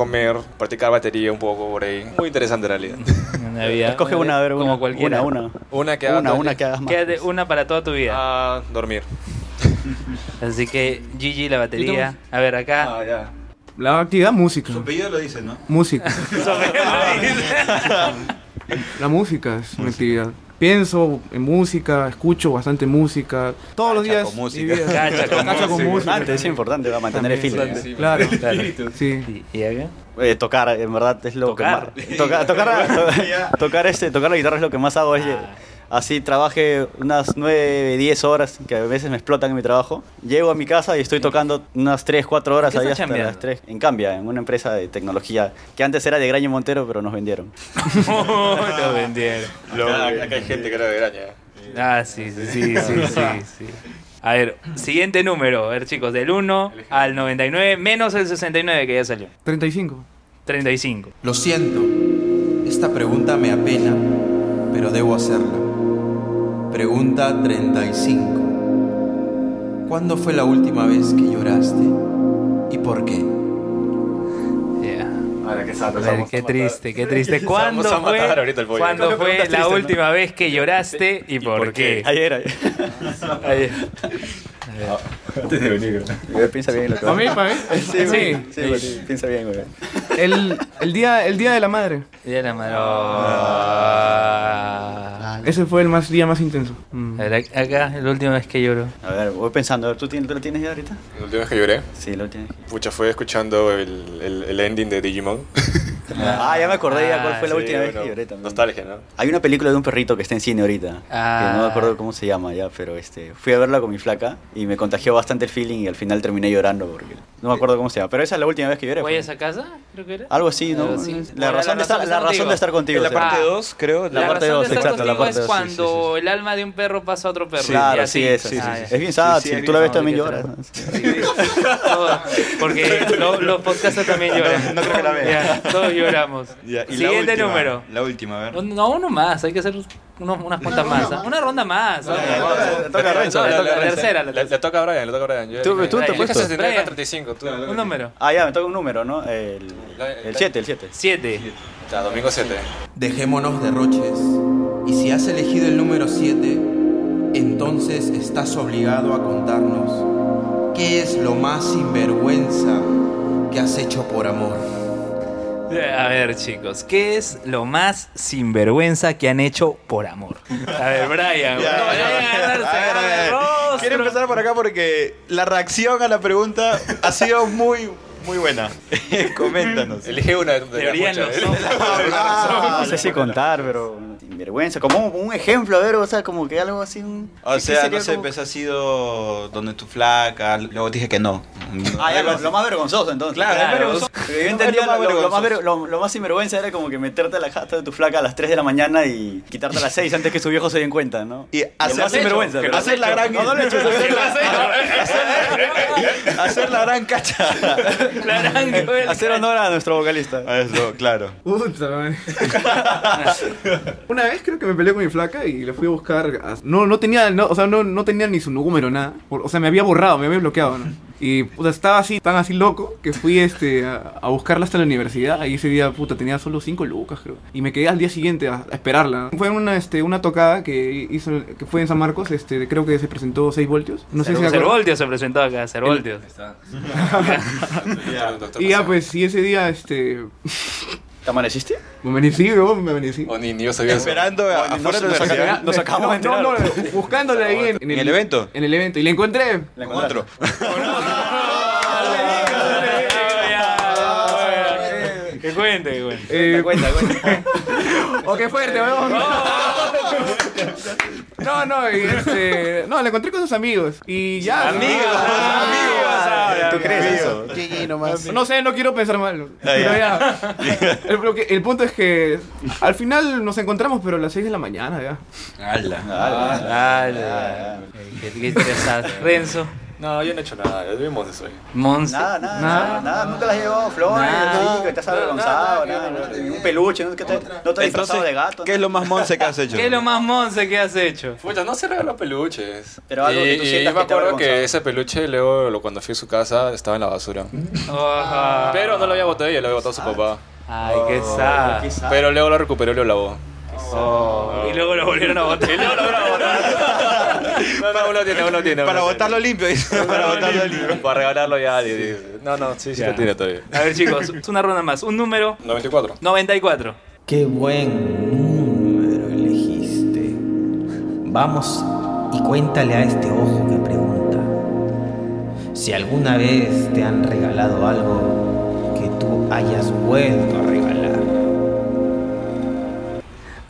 comer, practicar batería un poco por ahí. Muy interesante en realidad. Una vida. Escoge una, a ver, como una, cualquiera. una, una. Una que haga Una, una que hagas más. Quédate una para toda tu vida. Ah, dormir. Así que Gigi, la batería. A ver, acá. Ah, ya. La actividad música. Su apellido lo dice, ¿no? Música. La música es una actividad. Pienso en música, escucho bastante música. Todos los días. con música. vida. Cacha con Cacha con música. música. Antes es importante, va a mantener el También. feeling. Claro. Claro. Sí. ¿Y acá? Eh, tocar, en verdad, es lo Tocar. que más. Tocar, tocar, to- tocar, este, tocar la guitarra es lo que más hago. Es, así trabaje unas 9, 10 horas, que a veces me explotan en mi trabajo. Llego a mi casa y estoy tocando unas 3, 4 horas ¿En qué ahí hasta las 3. En Cambia, en una empresa de tecnología que antes era de Graña Montero, pero nos vendieron. Lo vendieron. Acá, acá hay gente que era de graña. Ah, sí, sí, sí, sí, sí, sí. A ver, siguiente número. A ver, chicos, del 1 al 99, menos el 69 que ya salió. 35. 35. Lo siento, esta pregunta me apena, pero debo hacerla. Pregunta 35. ¿Cuándo fue la última vez que lloraste? ¿Y por qué? Yeah. Ahora que A ver, qué triste, qué triste. ¿Cuándo Vamos a matar fue, ahorita el pollo. ¿cuándo fue la última vez que lloraste y por, por qué? qué? Ayer, ayer. Ayer. Antes de venir. Güey, Piensa bien lo que ¿Para mí? ¿Para mí? Sí. Sí. Sí, güey, piensa bien, güey. El, el, día, el día de la madre. Ya la mano. Ah. Ese fue el más, día más intenso. Mm. A ver, acá, la última vez que lloró. A ver, voy pensando, ¿tú, tienes, ¿tú lo tienes ya ahorita? La última vez que lloré, Sí, lo tienes. pucha, fue escuchando el, el, el ending de Digimon. Ah, ya me acordé ya cuál fue la Sí, última vez bueno, que lloré también. Nostalgia, ¿no? Hay una película de un perrito que está en cine ahorita. Ah. Que no me acuerdo cómo se llama ya, pero este, fui a verla con mi flaca y me contagió bastante el feeling y al final terminé llorando porque no me acuerdo cómo se llama. Pero esa es la última vez que lloré. ¿Voy a fue. esa casa? Creo que era. Algo así, ¿no? Algo así. La, razón de estar, la razón de estar contigo. En la parte 2, creo. La parte razón dos, de estar exacto, la parte es dos, sí, cuando el alma de un perro pasa a otro perro. Claro, sí, así. es. sí, Ah, sí, ya. sí. Es bien sad, si tú la ves también lloras. Todo, porque lo- los podcasters también lloran. no creo que la vea. Lloramos. Ya, y la Siguiente última, número. La última, a ver. No, uno más, hay que hacer unos- unas cuantas más. ¿ah? Una ronda más. ¿ah? Le toca a Renzo, No, le la, toca a la Renzo. tercera, la Le, toca a Brian, le toca a Brian. Yo Tú- dije- tú te. 69, Brian. 35. Tú. Un número. Ah, ya, me toca un número, ¿no? El 7, el 7. Siete. Ya, domingo 7. Dejémonos derroches. Y si has elegido el número 7, entonces estás obligado a contarnos qué es lo más sinvergüenza que has hecho por amor. A ver, chicos, ¿qué es lo más sinvergüenza que han hecho por amor? A ver, Brian. Ya, no, ya, Brian, ya. ganarse, A ver, a ver. Rosa. quiero empezar por acá porque la reacción a la pregunta ha sido muy, muy buena. Coméntanos. Elige una de, de Teoría las en muchas, los ¿eh? Ah, no sé si contar, pero sin vergüenza. Como un ejemplo, a ver, o sea, como que algo así. Un, O ¿qué sea, no sé, pues ha sido donde tu flaca, luego dije que no. Ah, ya, lo, lo más vergonzoso entonces. Claro, yo entendía lo más lo, más ver- lo- lo más sinvergüenza era como que meterte a la jata de tu flaca a las 3 de la mañana y quitarte a las 6 antes que su viejo se den cuenta, ¿no? Y lo hacer- más sinvergüenza. hacer la gran- No, no lo he hecho. hacer la- hacer- Hacer la gran cacha. Hacer honor a nuestro vocalista. Eso, claro. Puta. Una vez creo que me peleé con mi flaca y le fui a buscar. a- No, no tenía, no, o sea, no, no tenía ni su número, nada. O sea, me había borrado, me había bloqueado, ¿no? Y puta, estaba así, tan así loco, que fui este, a, a buscarla hasta la universidad. Y ese día, puta, tenía solo 5 lucas, creo. Y me quedé al día siguiente a, a esperarla. Fue una, este, una tocada que hizo, que fue en San Marcos, este, creo que se presentó 6 voltios. No sé si se. Cervoltios se presentó acá, Cervoltios. Y ya, pues, y ese día, este... ¿Te amaneciste? Me amanecí, ¿no? Me amanecí. O ni, ni yo sabía eso. Esperando a- Bueno, afuera nos- nos nos acabamos de No, no, enterar. no, buscándole ahí en, ¿En el evento? En el evento. Y la encontré. La Con Que cuente, que cuente. Eh, Cuenta, cuenta. oh, qué fuerte, weón. No, no, y este. No, la encontré con sus amigos. Y ya. Amigos, amigos. ¿Tú crees eso? GG nomás. No sé, no quiero pensar mal. Pero ya. El, el punto es que al final nos encontramos, pero a las 6 de la mañana ya. Ala. Dale. ¿Qué, qué interesante. Renzo. No, yo no he hecho nada. Yo vimos eso ahí. Monse. Nada, nada, Nada. nada, nada, nunca las has llevado flores, Nada. te has avergonzado, nada, un peluche, no, que te, no te has disfrazado de gato. ¿Qué es lo más monce que has hecho? ¿Qué es lo más Monse que has hecho? Pucha, no se regaló peluches. Pero algo que tú Y- y sientas yo me acuerdo que ese peluche, luego, lo- cuando fui a su casa, estaba en la basura. Pero no lo había botado ella, lo había botado su papá. Ay, qué sad. Qué sad. Pero luego lo recuperó y lo lavó. Oh, Y luego lo volvieron a. No, no, uno tiene, uno tiene. Para uno botarlo limpio, dice. Para botarlo tiene. limpio. Para regalarlo ya. di- di- No, no, sí, sí Ya. lo tiene todavía. A ver, chicos, es una ronda más. Un número 94. 94. Qué buen número elegiste. Vamos y cuéntale a este ojo que pregunta. Si alguna vez te han regalado algo que tú hayas vuelto a regalar.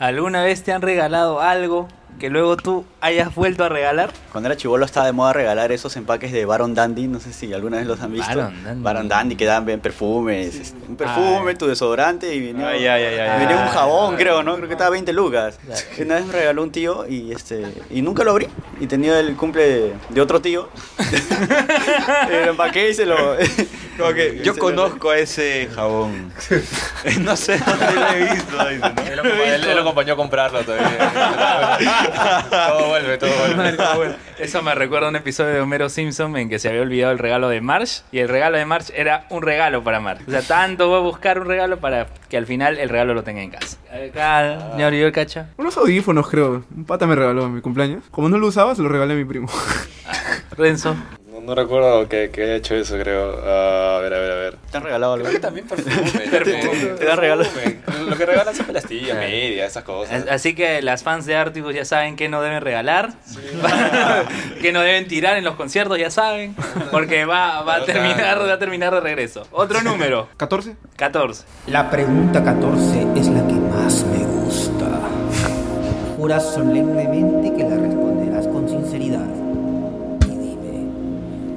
¿Alguna vez te han regalado algo que luego tú hayas vuelto a regalar? Cuando era chivolo estaba de moda regalar esos empaques de Baron Dandy, no sé si alguna vez los han visto. Baron Dandy. Baron Dandy que dan bien perfumes, este, un perfume, Ay. tu desodorante y venía, Ay, ay, ay, ay, venía ay. un jabón, creo, ¿no? Creo que estaba 20 lucas. Una vez me regaló un tío y este y nunca lo abrí y tenía el cumple de, de otro tío. y lo empaqué y se lo Como que yo conozco a ese jabón. no sé dónde lo he visto. dice, ¿no? Él lo, acompa- él- él lo acompañó a comprarlo todavía. todo vuelve, todo vuelve. Eso me recuerda a un episodio de Homero Simpson en que se había olvidado el regalo de Marge y el regalo de Marge era un regalo para Marge. O sea, tanto voy a buscar un regalo para que al final el regalo lo tenga en casa. Acá, señor, ¿y el cacha? Unos audífonos, creo. Un pata me regaló en mi cumpleaños. Como no lo usaba, se lo regalé a mi primo. Renzo. No, recuerdo que, que haya hecho eso, creo. Ah, a ver, a ver, a ver. ¿Te han regalado algo? Creo que también perfume. Perfume. Te dan regalo. Perfume. Lo que regalan son pastillas, medias, esas cosas. Así que las fans de Articus ya saben que no deben regalar, que no deben tirar en los conciertos, ya saben, porque va, va a terminar, va a terminar de regreso. Otro número. ¿14? 14. La pregunta 14 es la que más me gusta. Juras solemnemente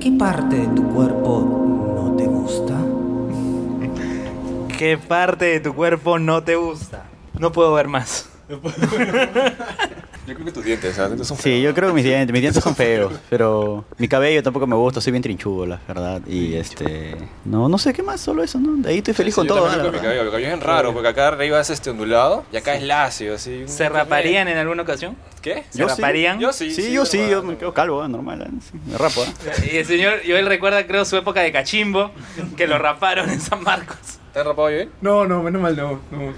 ¿qué parte de tu cuerpo no te gusta? ¿Qué parte de tu cuerpo no te gusta? No puedo ver más. Yo creo que tus dientes, son Sí, yo creo que mis dientes, mis dientes son feos, pero mi cabello tampoco me gusta, soy bien trinchudo, la verdad. Y este, no, no sé qué más, solo eso, ¿no? De ahí estoy feliz Sí, con yo todo. con mi cabello. Mi cabello es raro, porque acá arriba es este ondulado y acá es lacio, así. ¿Se raparían en alguna ocasión? ¿Qué? ¿Se Yo sí. raparían? Yo sí. Sí, yo sí, yo me quedo calvo, ¿eh? normal, ¿eh? Sí, me rapo. ¿eh? Y el señor Joel recuerda, creo, su época de cachimbo, que lo raparon en San Marcos. ¿Te has rapado yo? No, no, menos mal no. No, menos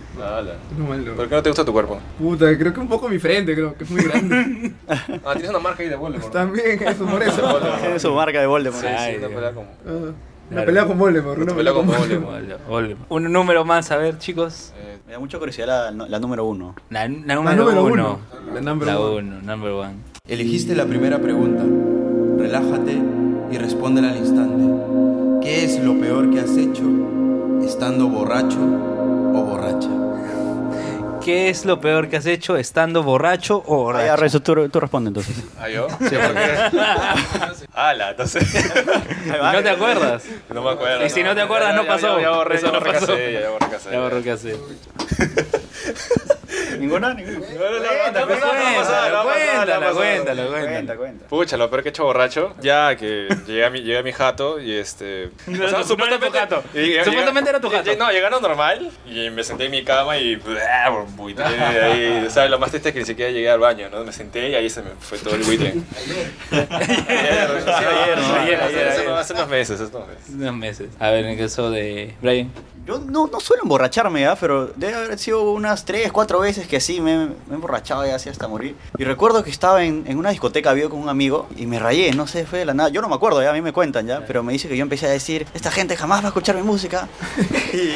mal no. ¿Por qué no te gusta tu cuerpo? Puta, creo que un poco mi frente, creo que es muy grande. Ah, tienes una marca ahí de Voldemort. También, eso por eso. Tiene su marca de Voldemort. Sí, Ay, sí, una pelea con... Ah, Una pelea con Voldemort. Una pelea con Voldemort. Un número más, a ver, chicos. Me da mucha curiosidad la, la número uno. La, la número, número uno. uno. La number La one. uno, number one. Elegiste la primera pregunta. relájate y respóndele al instante. ¿Qué es lo peor que has hecho estando borracho o borracha? ¿Qué es lo peor que has hecho estando borracho o borracho? Ya, Renzo, tú, tú responde entonces. ¿Ah, yo? Sí, porque... Ala, entonces... ¿No te acuerdas? No me acuerdo. Y si no te acuerdas, Ya, no ya, pasó. Ya, ya borré, Eso ya no borré pasó. ya borré. Ya borró que hacer. ¿Ninguna? ¿Ninguna? Cuéntalo, Cuenta, cuenta. Pucha, lo peor que he hecho borracho, ya que llegué a mi, llegué a mi jato y este... No, no, no era tu jato. y- y- Supuestamente era tu y- jato. No, llegaron normal y me senté en mi cama y... buitré de ahí, ¿sabes? Lo más triste es que ni siquiera llegué al baño, ¿no? Me senté y ahí se me fue todo el buitre. ayer, ayer, ayer, ayer. Hace unos- hace unos meses, hace unos meses. Unos meses. A ver, en el caso de Brian. Yo no, no suelo emborracharme ya, pero debe haber sido unas 3, 4 veces que sí, me, me he emborrachado ya así hasta morir. Y recuerdo que estaba en, en una discoteca, vivo con un amigo, y me rayé, no sé, fue de la nada. Yo no me acuerdo, ya a mí me cuentan ya, pero me dice que yo empecé a decir, esta gente jamás va a escuchar mi música. y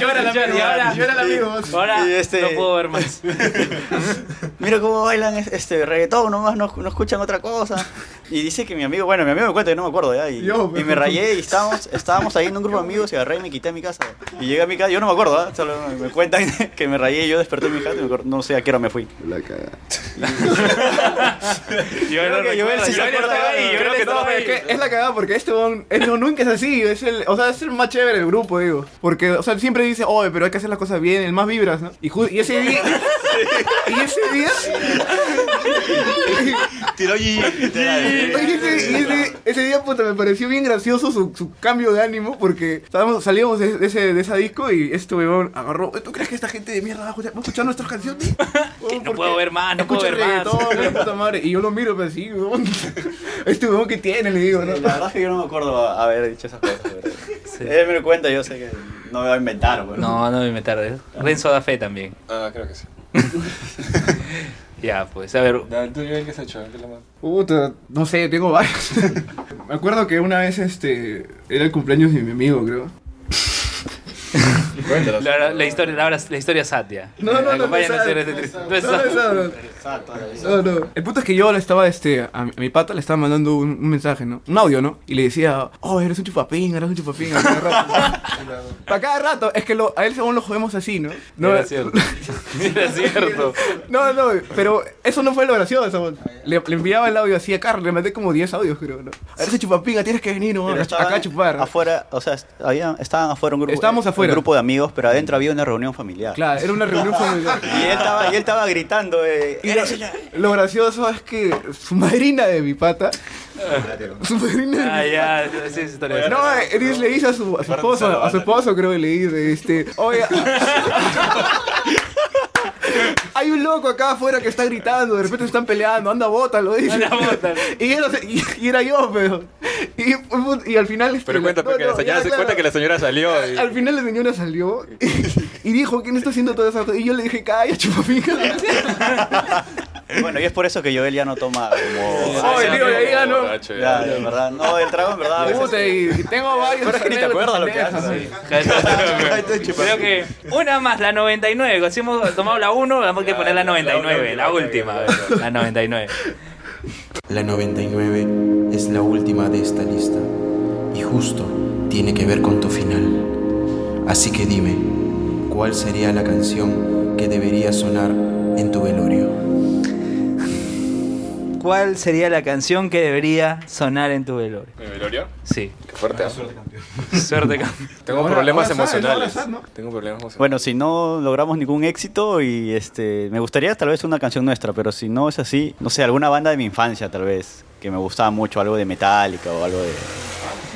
Yo era el amigo, y ahora, yo era el amigo. Ahora y este- no puedo ver más. Mira cómo bailan es- este reggaetón, nomás no, no escuchan otra cosa. Y dice que mi amigo, bueno, mi amigo me cuenta que no me acuerdo ya. Y, Yo, y me rayé y estábamos, estábamos ahí en un grupo de amigos y agarré y me quité a mi casa. Y llegué a mi casa, yo no me acuerdo, ¿ah? solo me cuentan que me rayé y yo desperté en mi casa y me acuerdo- no sé a qué hora me fui. La cagada. Yo Creo que Joel sí se acuerda ahí, yo creo que ahí. es que es la cagada porque este bon, es, no, nunca es así, es el, o sea, es el más chévere del grupo, digo. Porque, o sea, él siempre dice, oye, pero hay que hacer las cosas bien, el más vibras, ¿no? Y, y ese día, y ese día, Tiró y... y ese, y ese- ese día, puta, me pareció bien gracioso su, su cambio de ánimo porque estábamos, salíamos de, de ese, de esa disco y este weón agarró, ¿tú crees que esta gente de mierda va a escuchar, va a escuchar nuestras canciones? No puedo ver más, no puedo Escucha ver más. puta madre. Y yo lo miro, pero sí, weón. Este weón que tiene, le digo, ¿no? La verdad es que yo no me acuerdo haber dicho esas cosas. pero- Él me lo cuenta, yo sé que no me va a inventar. pues. No, no me tarde. Renzo da fe también. Ah, creo que sí. Ya, pues, a ver. ¿Tú, no sé, tengo varios. Me acuerdo que una vez este era el cumpleaños de mi amigo, creo. La, la historia, ahora la historia Satya. No, no, no, no, es No, no. El punto es que yo le estaba, este, a mi, a mi pata le estaba mandando un, un mensaje, ¿no? Un audio, ¿no? Y le decía, oh, eres un chupapín, eres un chupapín. A cada rato. Para cada rato. Es que lo, a él según lo jodemos así, ¿no? no Era cierto. Era cierto. No, no, pero eso no fue lo gracioso. Le, le enviaba el audio así a Carlos, le mandé como 10 audios, creo, ¿no? Eres un chupapinga, tienes que venir, ¿no? Acá a chupar. Afuera, o sea, había, estaban afuera un grupo, Estábamos afuera. un grupo de amigos, pero adentro había una reunión familiar. Claro, era una reunión familiar. Y él estaba, y él estaba gritando, eh, Y lo, lo gracioso es que su madrina de mi pata. Su madrina Ah, de mi ya, sí, esa historia. No, él dice- le dice a su, a su esposo, a su esposo creo que le dice, este, oye, hay un loco acá afuera que está gritando, de repente están peleando, anda bótalo, dice. Anda, bótalo. y, él, y, y era yo, pero, y, y al final... este, Pero cuenta, no, porque no, la señora ya, se claro. cuenta que la señora salió y... Al final la señora salió y, y dijo, ¿quién está haciendo todo eso? Y yo le dije, calla, chupapica. Bueno, y es por eso que Joel ya no toma como... Oye, tío, ahí ya no. Borracho, Ya, de verdad. No, el trago en verdad. a veces- Puta, y, tengo varios. Pero es que ni te acuerdas lo que haces. sí. Creo que una más, la 99. Si hemos tomado la 1, vamos que poner la 99, la última. La 99. La 99 es la última de esta lista y justo tiene que ver con tu final. Así que dime, ¿cuál sería la canción que debería sonar en tu velorio? ¿Cuál sería la canción que debería sonar en tu velorio? ¿Mi velorio? Sí. Qué fuerte. ¿eh? Suerte, campeón. Tengo Ahora- problemas ahora sabes, ahora emocionales. sabes, ¿no? Tengo problemas emocionales. Bueno, si no logramos ningún éxito y este, me gustaría tal vez una canción nuestra, pero si no es así, no sé, alguna banda de mi infancia tal vez, que me gustaba mucho, algo de Metallica o algo de...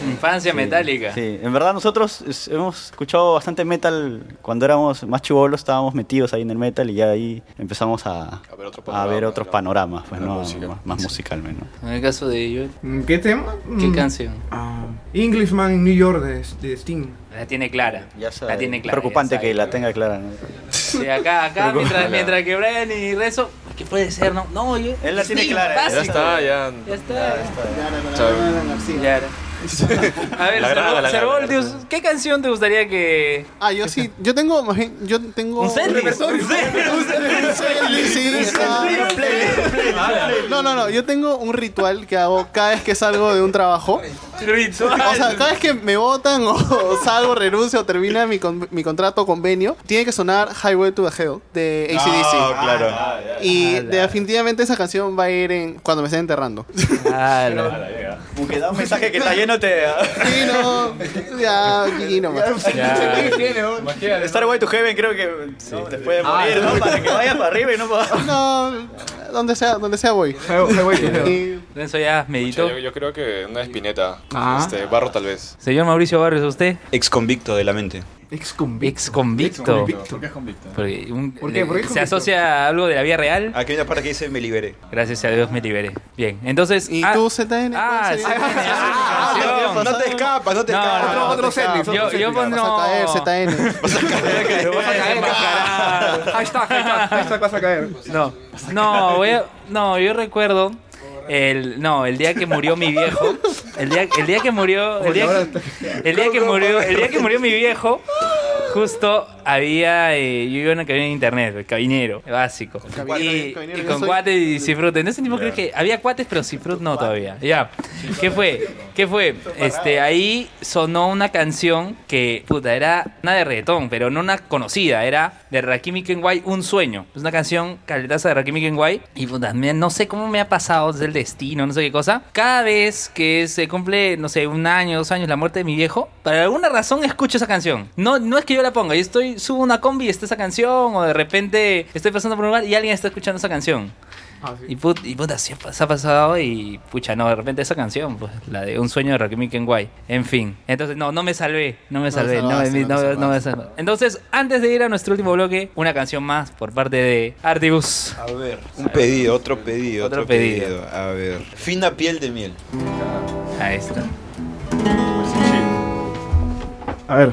Infancia metálica. Sí, en verdad nosotros es- hemos escuchado bastante metal cuando éramos más chivolos, estábamos metidos ahí en el metal y ya ahí empezamos a, A ver otro a panorama, ver otros ¿no? panoramas, pues La no, música. más, más musicalmente. ¿no? En el caso de Joel, ¿Qué tema? ¿qué Mm, canción? ah, Englishman in New York de, de Sting. La tiene clara. Ya La sabe, tiene clara. preocupante ya que la tenga clara. ¿no? Sí, acá, acá mientras, mientras que Brian y Rezo, ¿qué puede ser? No, no, yo. Él la tiene sí, clara, Ya está, ya. Ya está. Chao. Ya era. A ver, La grada, la grada. Cervoltius, ¿qué canción te gustaría que...? Ah, yo sí, yo tengo, más bien, yo tengo... Un setlist. Un setlist, sí, está- No, no, no, yo tengo un ritual que hago cada vez que salgo de un trabajo. O sea, cada vez que me votan o, o salgo, renuncio o termina mi, con- mi contrato o convenio, tiene que sonar Highway to the Hell de ACDC. Ah, claro. Y definitivamente esa canción va a ir en cuando me estén enterrando. Aunque da un mensaje que está lleno te... Sí, no, ya, aquí nomás. Star Way to Heaven creo que ¿no? después de morir, ¿no? Para que vayas para arriba y no para No, donde sea, donde sea voy. Y- Renzo ya meditó. Yo, yo creo que una espineta. Ah. Este, barro tal vez. Señor Mauricio Barrios, ¿usted? Ex convicto de la mente. Ex convicto. Ex convicto. ¿Por qué es convicto? Porque un- ¿Por qué? le- ¿Por qué es ¿Se asocia a algo de la vida real? Aquí hay una parte que dice me liberé. Gracias a Dios me liberé. Bien, entonces... ¿Y ah, tú, ZN? Ah. Ah, ¿qué canción. pasó? No te escapas, no te No, escapas. no, Otro setlist, Yo, otro yo no. Vas a caer, ZN. Hashtag, hashtag, hashtag vas a caer. No, no, voy a- no, yo recuerdo el, no, el día que murió mi viejo, el día, el día que murió, el día, que- el día que murió, el día que murió mi viejo, justo había, eh, yo iba en una cabina de internet, el cabinero, básico, y, cabinero, y yo con soy. cuates y cifrut. En ese tiempo creo que había cuates, pero cifrut no todavía. Ya, ¿qué fue? ¿Qué fue? Este, ahí sonó una canción que, puta, era una de reggaetón, pero no una conocida, era de Rakimi Kenway, Un Sueño. Es una canción caletaza de Rakimi Kenway. Y puta, no sé cómo me ha pasado, es el destino, no sé qué cosa. Cada vez que se cumple, no sé, un año, dos años la muerte de mi viejo, por alguna razón escucho esa canción. No, no es que yo la ponga, yo estoy, subo una combi y está esa canción, o de repente estoy pasando por un lugar y alguien está escuchando esa canción. Y, put- y puta, se ha pasado y pucha, no, de repente esa canción, pues, la de Un sueño de Rakimi Kenway. En fin, entonces no, no me salvé, no me salvé, no, salvaste, me, no no- te no me salvaste. salvé. Entonces, antes de ir a nuestro último bloque, una canción más por parte de Artibus. A ver, un pedido, otro pedido, Otro otro, pedido. pedido. A ver. Fina piel de miel. Ahí está. A ver.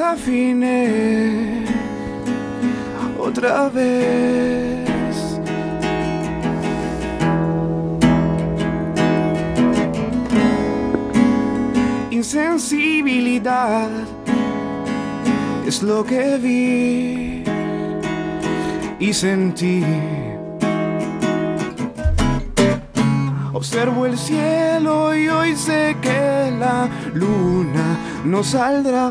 Desafiné otra vez. Insensibilidad es lo que vi y sentí. Observo el cielo y hoy sé que la luna no saldrá.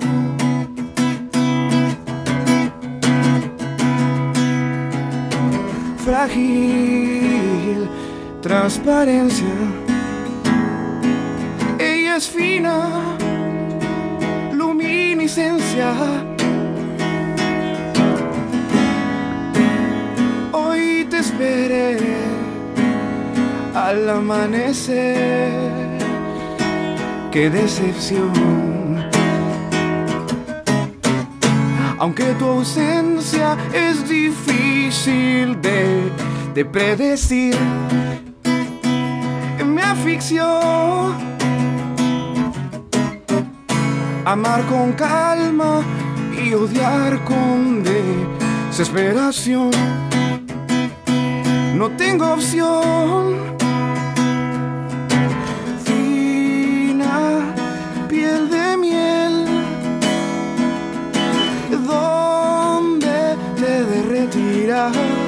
Frágil transparencia. Ella es fina, luminiscencia. Hoy te esperé al amanecer. Qué decepción. Aunque tu ausencia es difícil de, de predecir, me asfixió. Amar con calma y odiar con desesperación. No tengo opción. carro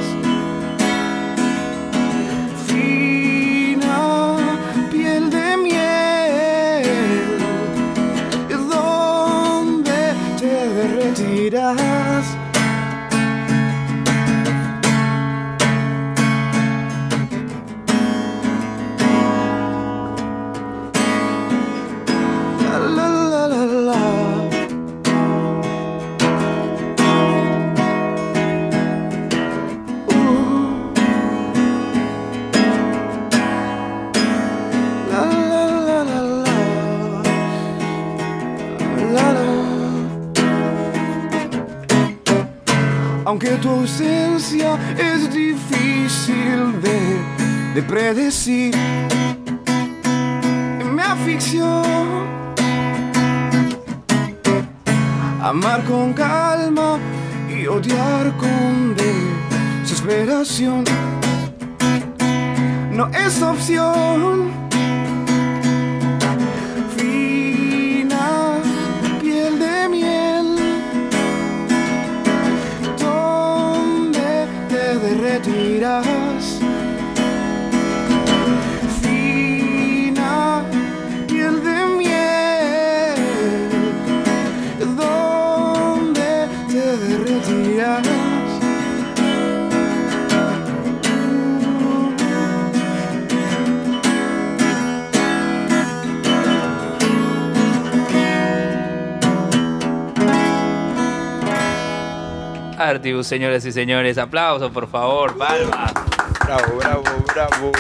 Aunque tu ausencia es difícil de, de predecir, me asfixió. Amar con calma y odiar con desesperación no es opción. out. Señoras y señores, aplausos, por favor, palmas. Bravo, bravo, bravo.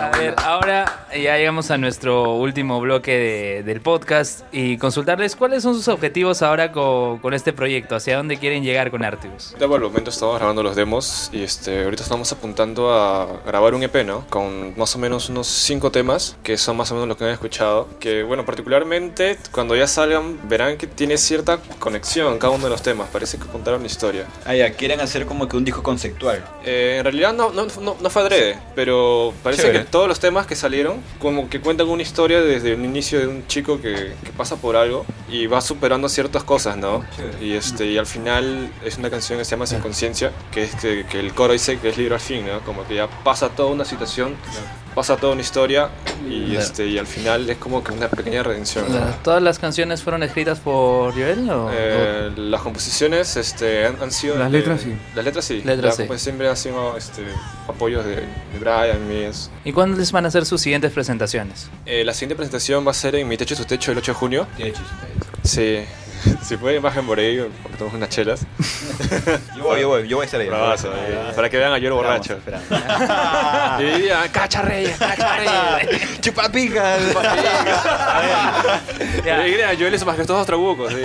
A ver, ahora ya llegamos a nuestro último bloque de- del podcast y consultarles cuáles son sus objetivos ahora co- con, este proyecto, hacia dónde quieren llegar con Artibus. Ya por el momento estamos grabando los demos y este, ahorita estamos apuntando a grabar un EP, ¿no? Con más o menos unos cinco temas que son más o menos lo que han escuchado. Que bueno, particularmente cuando ya salgan verán que tiene cierta conexión cada uno de los temas. Parece que contaron una historia. Ah, ya, quieren hacer como que un disco conceptual. Eh, en realidad no, no, no, no fue adrede, pero parece Chévere. que todos los temas que salieron como que cuentan una historia desde el inicio de un chico que, que pasa por algo y va superando ciertas cosas, ¿no? Y, este, y al final es una canción que se llama Sin Conciencia, que es que, que el coro dice que es libro al fin, ¿no? Como que ya pasa toda una situación, pasa toda una historia y, Claro. este, y al final es como que una pequeña redención. ¿no? ¿Todas las canciones fueron escritas por Joel o...? Eh, las composiciones este, han, han sido. Las de- letras sí. Las letras sí. Letras la sí. composición siempre ha sido este, apoyos de, de Brian, míos. ¿Y cuándo les van a hacer sus siguientes presentaciones? Eh, la siguiente presentación va a ser en Mi Techo y Su Techo el 8 de junio. Sí. Si pueden, bajen por ahí, porque tomamos unas chelas. Yo voy, yo voy, yo voy a estar ahí. Bravazo, para que vean a Lloro borracho. y digan, cacha reyes, cacha reyes. Chupapijas. Y digan, Joel es más que todos trabucos. sí.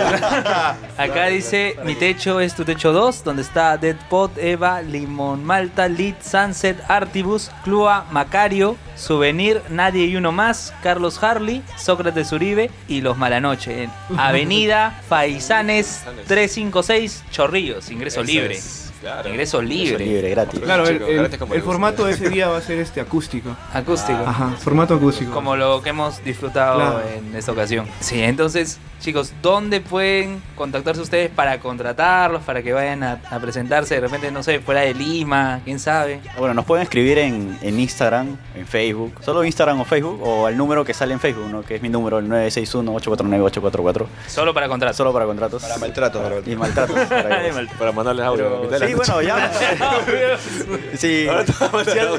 Acá dice, mi techo es tu techo 2, donde está Dead Pot, Eva, Limón Malta, Lead, Sunset, Artibus, Clua, Macario, Souvenir, Nadie y Uno Más, Carlos Harley, Sócrates Uribe y Los Malanoche. En Avenida Faisanes 356, Chorrillos, ingreso Ese libre. es, claro. Ingreso libre. libre, gratis. Claro, el, el- formato de ese día va a ser este acústico. Acústico. Ajá, formato acústico. Como lo que hemos disfrutado Claro. en esta ocasión. Sí, entonces, chicos, ¿dónde pueden contactarse ustedes para contratarlos, para que vayan a, a presentarse de repente, no sé, fuera de Lima, quién sabe? Bueno, nos pueden escribir en, en Instagram, en Facebook, solo Instagram o Facebook, o al número que sale en Facebook, ¿no? que es mi número, el 961-849-844. Solo para contratos. Solo para contratos. Para maltrato, para- Y maltratos. para mandarles audio. Pero- sí, bueno, ya. Sí,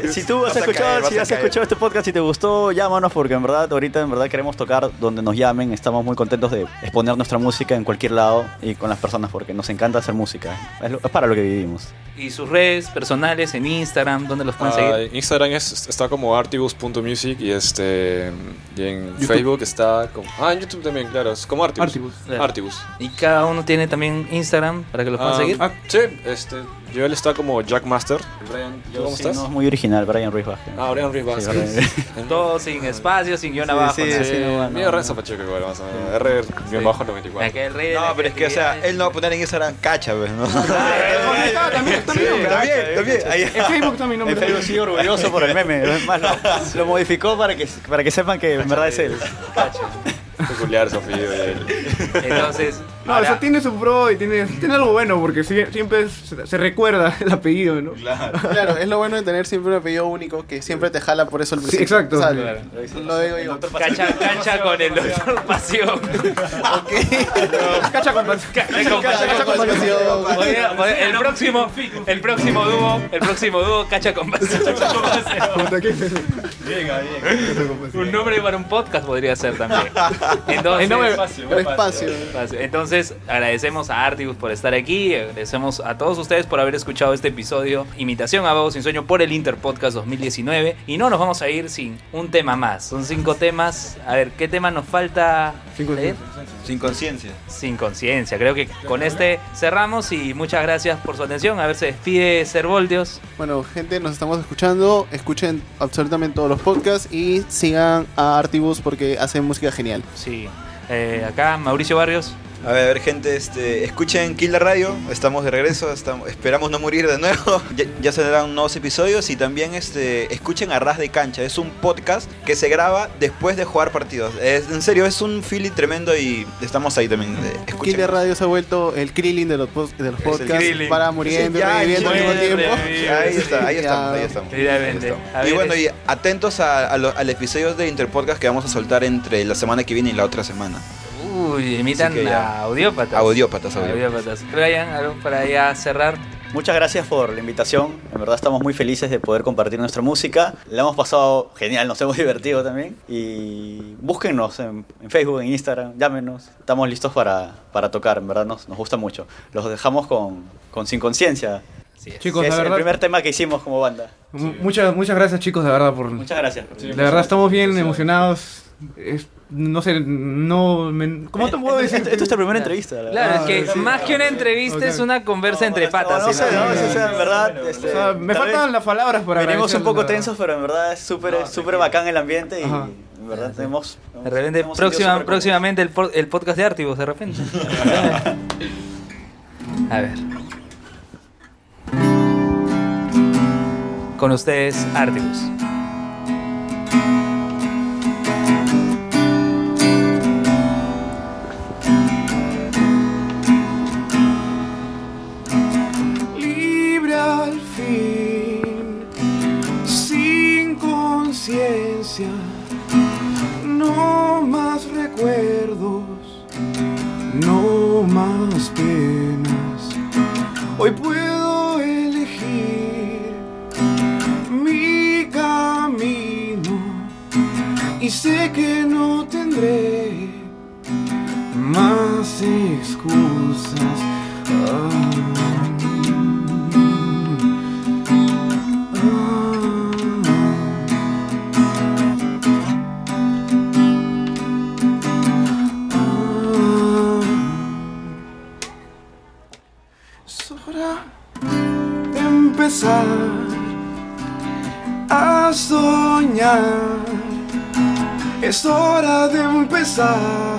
si, si tú has escuchado, si has escuchado este podcast y te gustó, llámanos porque en verdad ahorita en verdad queremos tocar donde nos llamen. Estamos muy contentos de exponer nuestra música en cualquier lado y con las personas porque nos encanta hacer música. Es, lo- es para lo que vivimos. Y sus redes personales en Instagram, ¿dónde los pueden Ah, seguir? Instagram es, está como artibus.music y este y en YouTube. Facebook está como ah en YouTube también claro es como Artibus Artibus. Claro. Artibus Y cada uno tiene también Instagram para que los puedan Ah, seguir. ah, sí este Joel está como Jack Master Brian ¿tú cómo Sí, estás? no, es muy original, Brian Ruiz Vázquez. ah Brian Ruiz Sí, Vázquez Brian. Todo sin espacio, sin guion Sí, abajo. sí, ¿no? sí. no, no, mío no. Renzo Pacheco igual vamos a R bien bajo 94 Acá el rey de No, pero es que, o sea, él no va a poner en Instagram cacha, pues, ¿no? También, también. también, En Facebook también, no En Facebook sigue orgulloso por el meme. Es más, lo, lo modificó para que, para que sepan que en verdad es él. peculiar Sofía y él Entonces, No, Ahora- tiene su pro y tiene, tiene algo bueno porque sie- siempre se, se recuerda el apellido, ¿no? Claro. Claro, es lo bueno de tener siempre un apellido único que siempre te jala por eso el Sí, exacto. Claro. Lo digo yo. Cacha, cancha con el doctor Pasión. Cacha con pasión. Cacha con pasión. El próximo, el próximo dúo, el próximo dúo, cacha con pasión. Un nombre para un podcast podría ser también. Entonces, Espacio, espacio. Espacio. Entonces, agradecemos a Artibus por estar aquí, agradecemos a todos ustedes por haber escuchado este episodio Imitación a Vago Sin Sueño por el Interpodcast 2019 y no nos vamos a ir sin un tema más. Son cinco temas. A ver, ¿qué tema nos falta leer? Sin conciencia. Sin conciencia. Creo que con este cerramos y muchas gracias por su atención. A ver, se despide Servoldios. Bueno, gente, nos estamos escuchando. Escuchen absolutamente todos los podcasts y sigan a Artibus porque hacen música genial. Sí. Eh, acá, Mauricio Barrios. A ver, a ver, gente, este, escuchen Kill la Radio, estamos de regreso, estamos, esperamos no morir de nuevo, ya, ya saldrán nuevos episodios y también este, escuchen a Ras de Cancha, es un podcast que se graba después de jugar partidos, es, en serio, es un feeling tremendo y estamos ahí también, eh, escuchen. Kill de Radio se ha vuelto el Krillin de los, de los podcasts para muriendo Sí, ya, reviviendo al mismo tiempo. Ahí está, ahí estamos, ahí estamos. Ahí estamos. Ver, y bueno, y atentos a- a lo- al episodio de Interpodcast que vamos a soltar entre la semana que viene y la otra semana. Uy, imitan ya. a audiópatas. Audiópatas, audiópatas. audiópatas. Ryan, algo para ya cerrar. Muchas gracias por la invitación. En verdad estamos muy felices de poder compartir nuestra música. La hemos pasado genial, nos hemos divertido también. Y búsquennos en, en Facebook, en Instagram, llámenos. Estamos listos para, para tocar, en verdad nos, nos gusta mucho. Los dejamos con, con Sin Conciencia. Chicos, que la es el verdad- primer tema que hicimos como banda. M- Muchas, muchas gracias chicos, de verdad, por... Muchas gracias. De verdad estamos bien emocionados. Es- no sé, no... me- ¿Cómo te puedo decir? Esto es nuestra primera entrevista. la Claro, verdad. es que más que una entrevista es una conversa entre patas. no sé, no, sea, en verdad, este, O sea, me faltan las palabras para Venimos un poco tensos, pero en verdad es súper súper bacán el ambiente y Ajá. en verdad tenemos... De repente, hemos sentido próxima, súper próximamente el, por- el podcast de Artibus, de repente. A ver. Con ustedes, Artibus. No más recuerdos, no más penas. Hoy puedo elegir mi camino y sé que no tendré más excusas. Es hora de empezar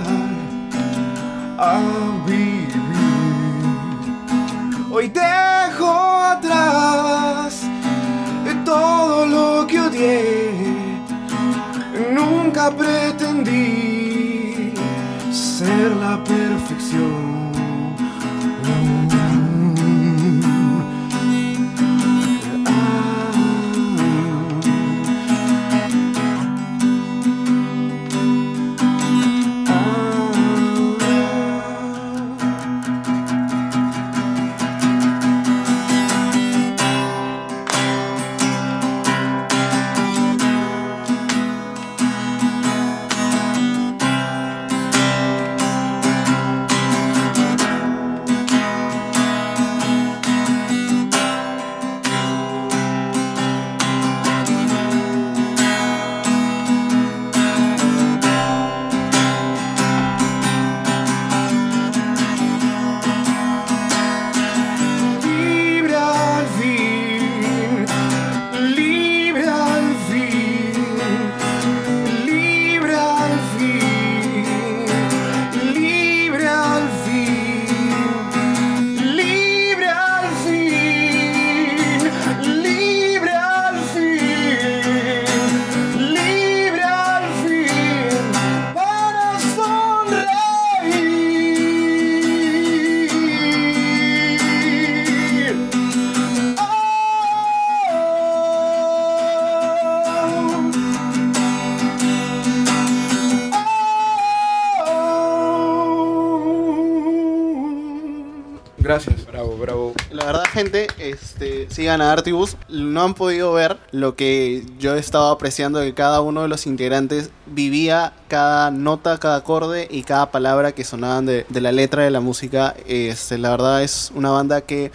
gente, este, sigan a Artibus. No han podido ver lo que yo he estado apreciando de cada uno de los integrantes vivía cada nota, cada acorde y cada palabra que sonaban de, de la letra de la música. Este, la verdad es una banda que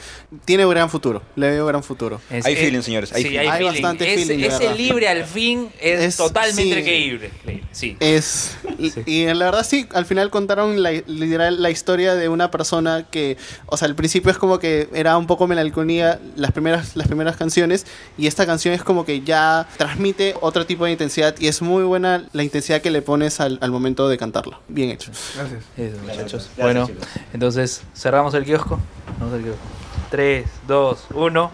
tiene gran futuro. Le veo gran futuro. Es- Hay es- feeling, señores, hay sí, feeling. hay Hay feeling. bastante Ese- feeling, ese verdad. libre al fin es, Es- totalmente sí. creíble. Sí. Es, y, y la verdad sí, al final contaron la, literal la historia de una persona que, o sea, al principio es como que era un poco melancolía las primeras, las primeras canciones y esta canción es como que ya transmite otro tipo de intensidad y es muy buena la intensidad que le pones al, al momento de cantarla. Bien hecho. Gracias. Eso, muchachos. Gracias, bueno, chicos. entonces cerramos el kiosco. Vamos al kiosco. 3, 2, 1.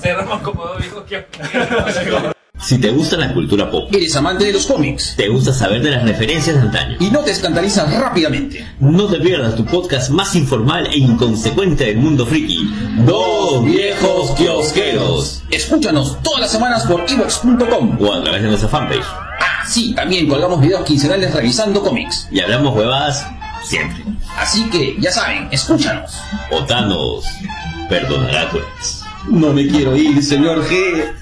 Cerramos como dos viejos kioscos. Si te gusta la cultura pop, eres amante de los cómics, te gusta saber de las referencias de antaño y no te escandalizas rápidamente, no te pierdas tu podcast más informal e inconsecuente del mundo friki, Dos Viejos Kiosqueros. Escúchanos todas las semanas por evox.com o a través de nuestra fanpage. Ah, sí, también colgamos videos quincenales revisando cómics y hablamos huevadas siempre. Así que, ya saben, escúchanos. O Thanos perdonará pues. No me quiero ir, señor G.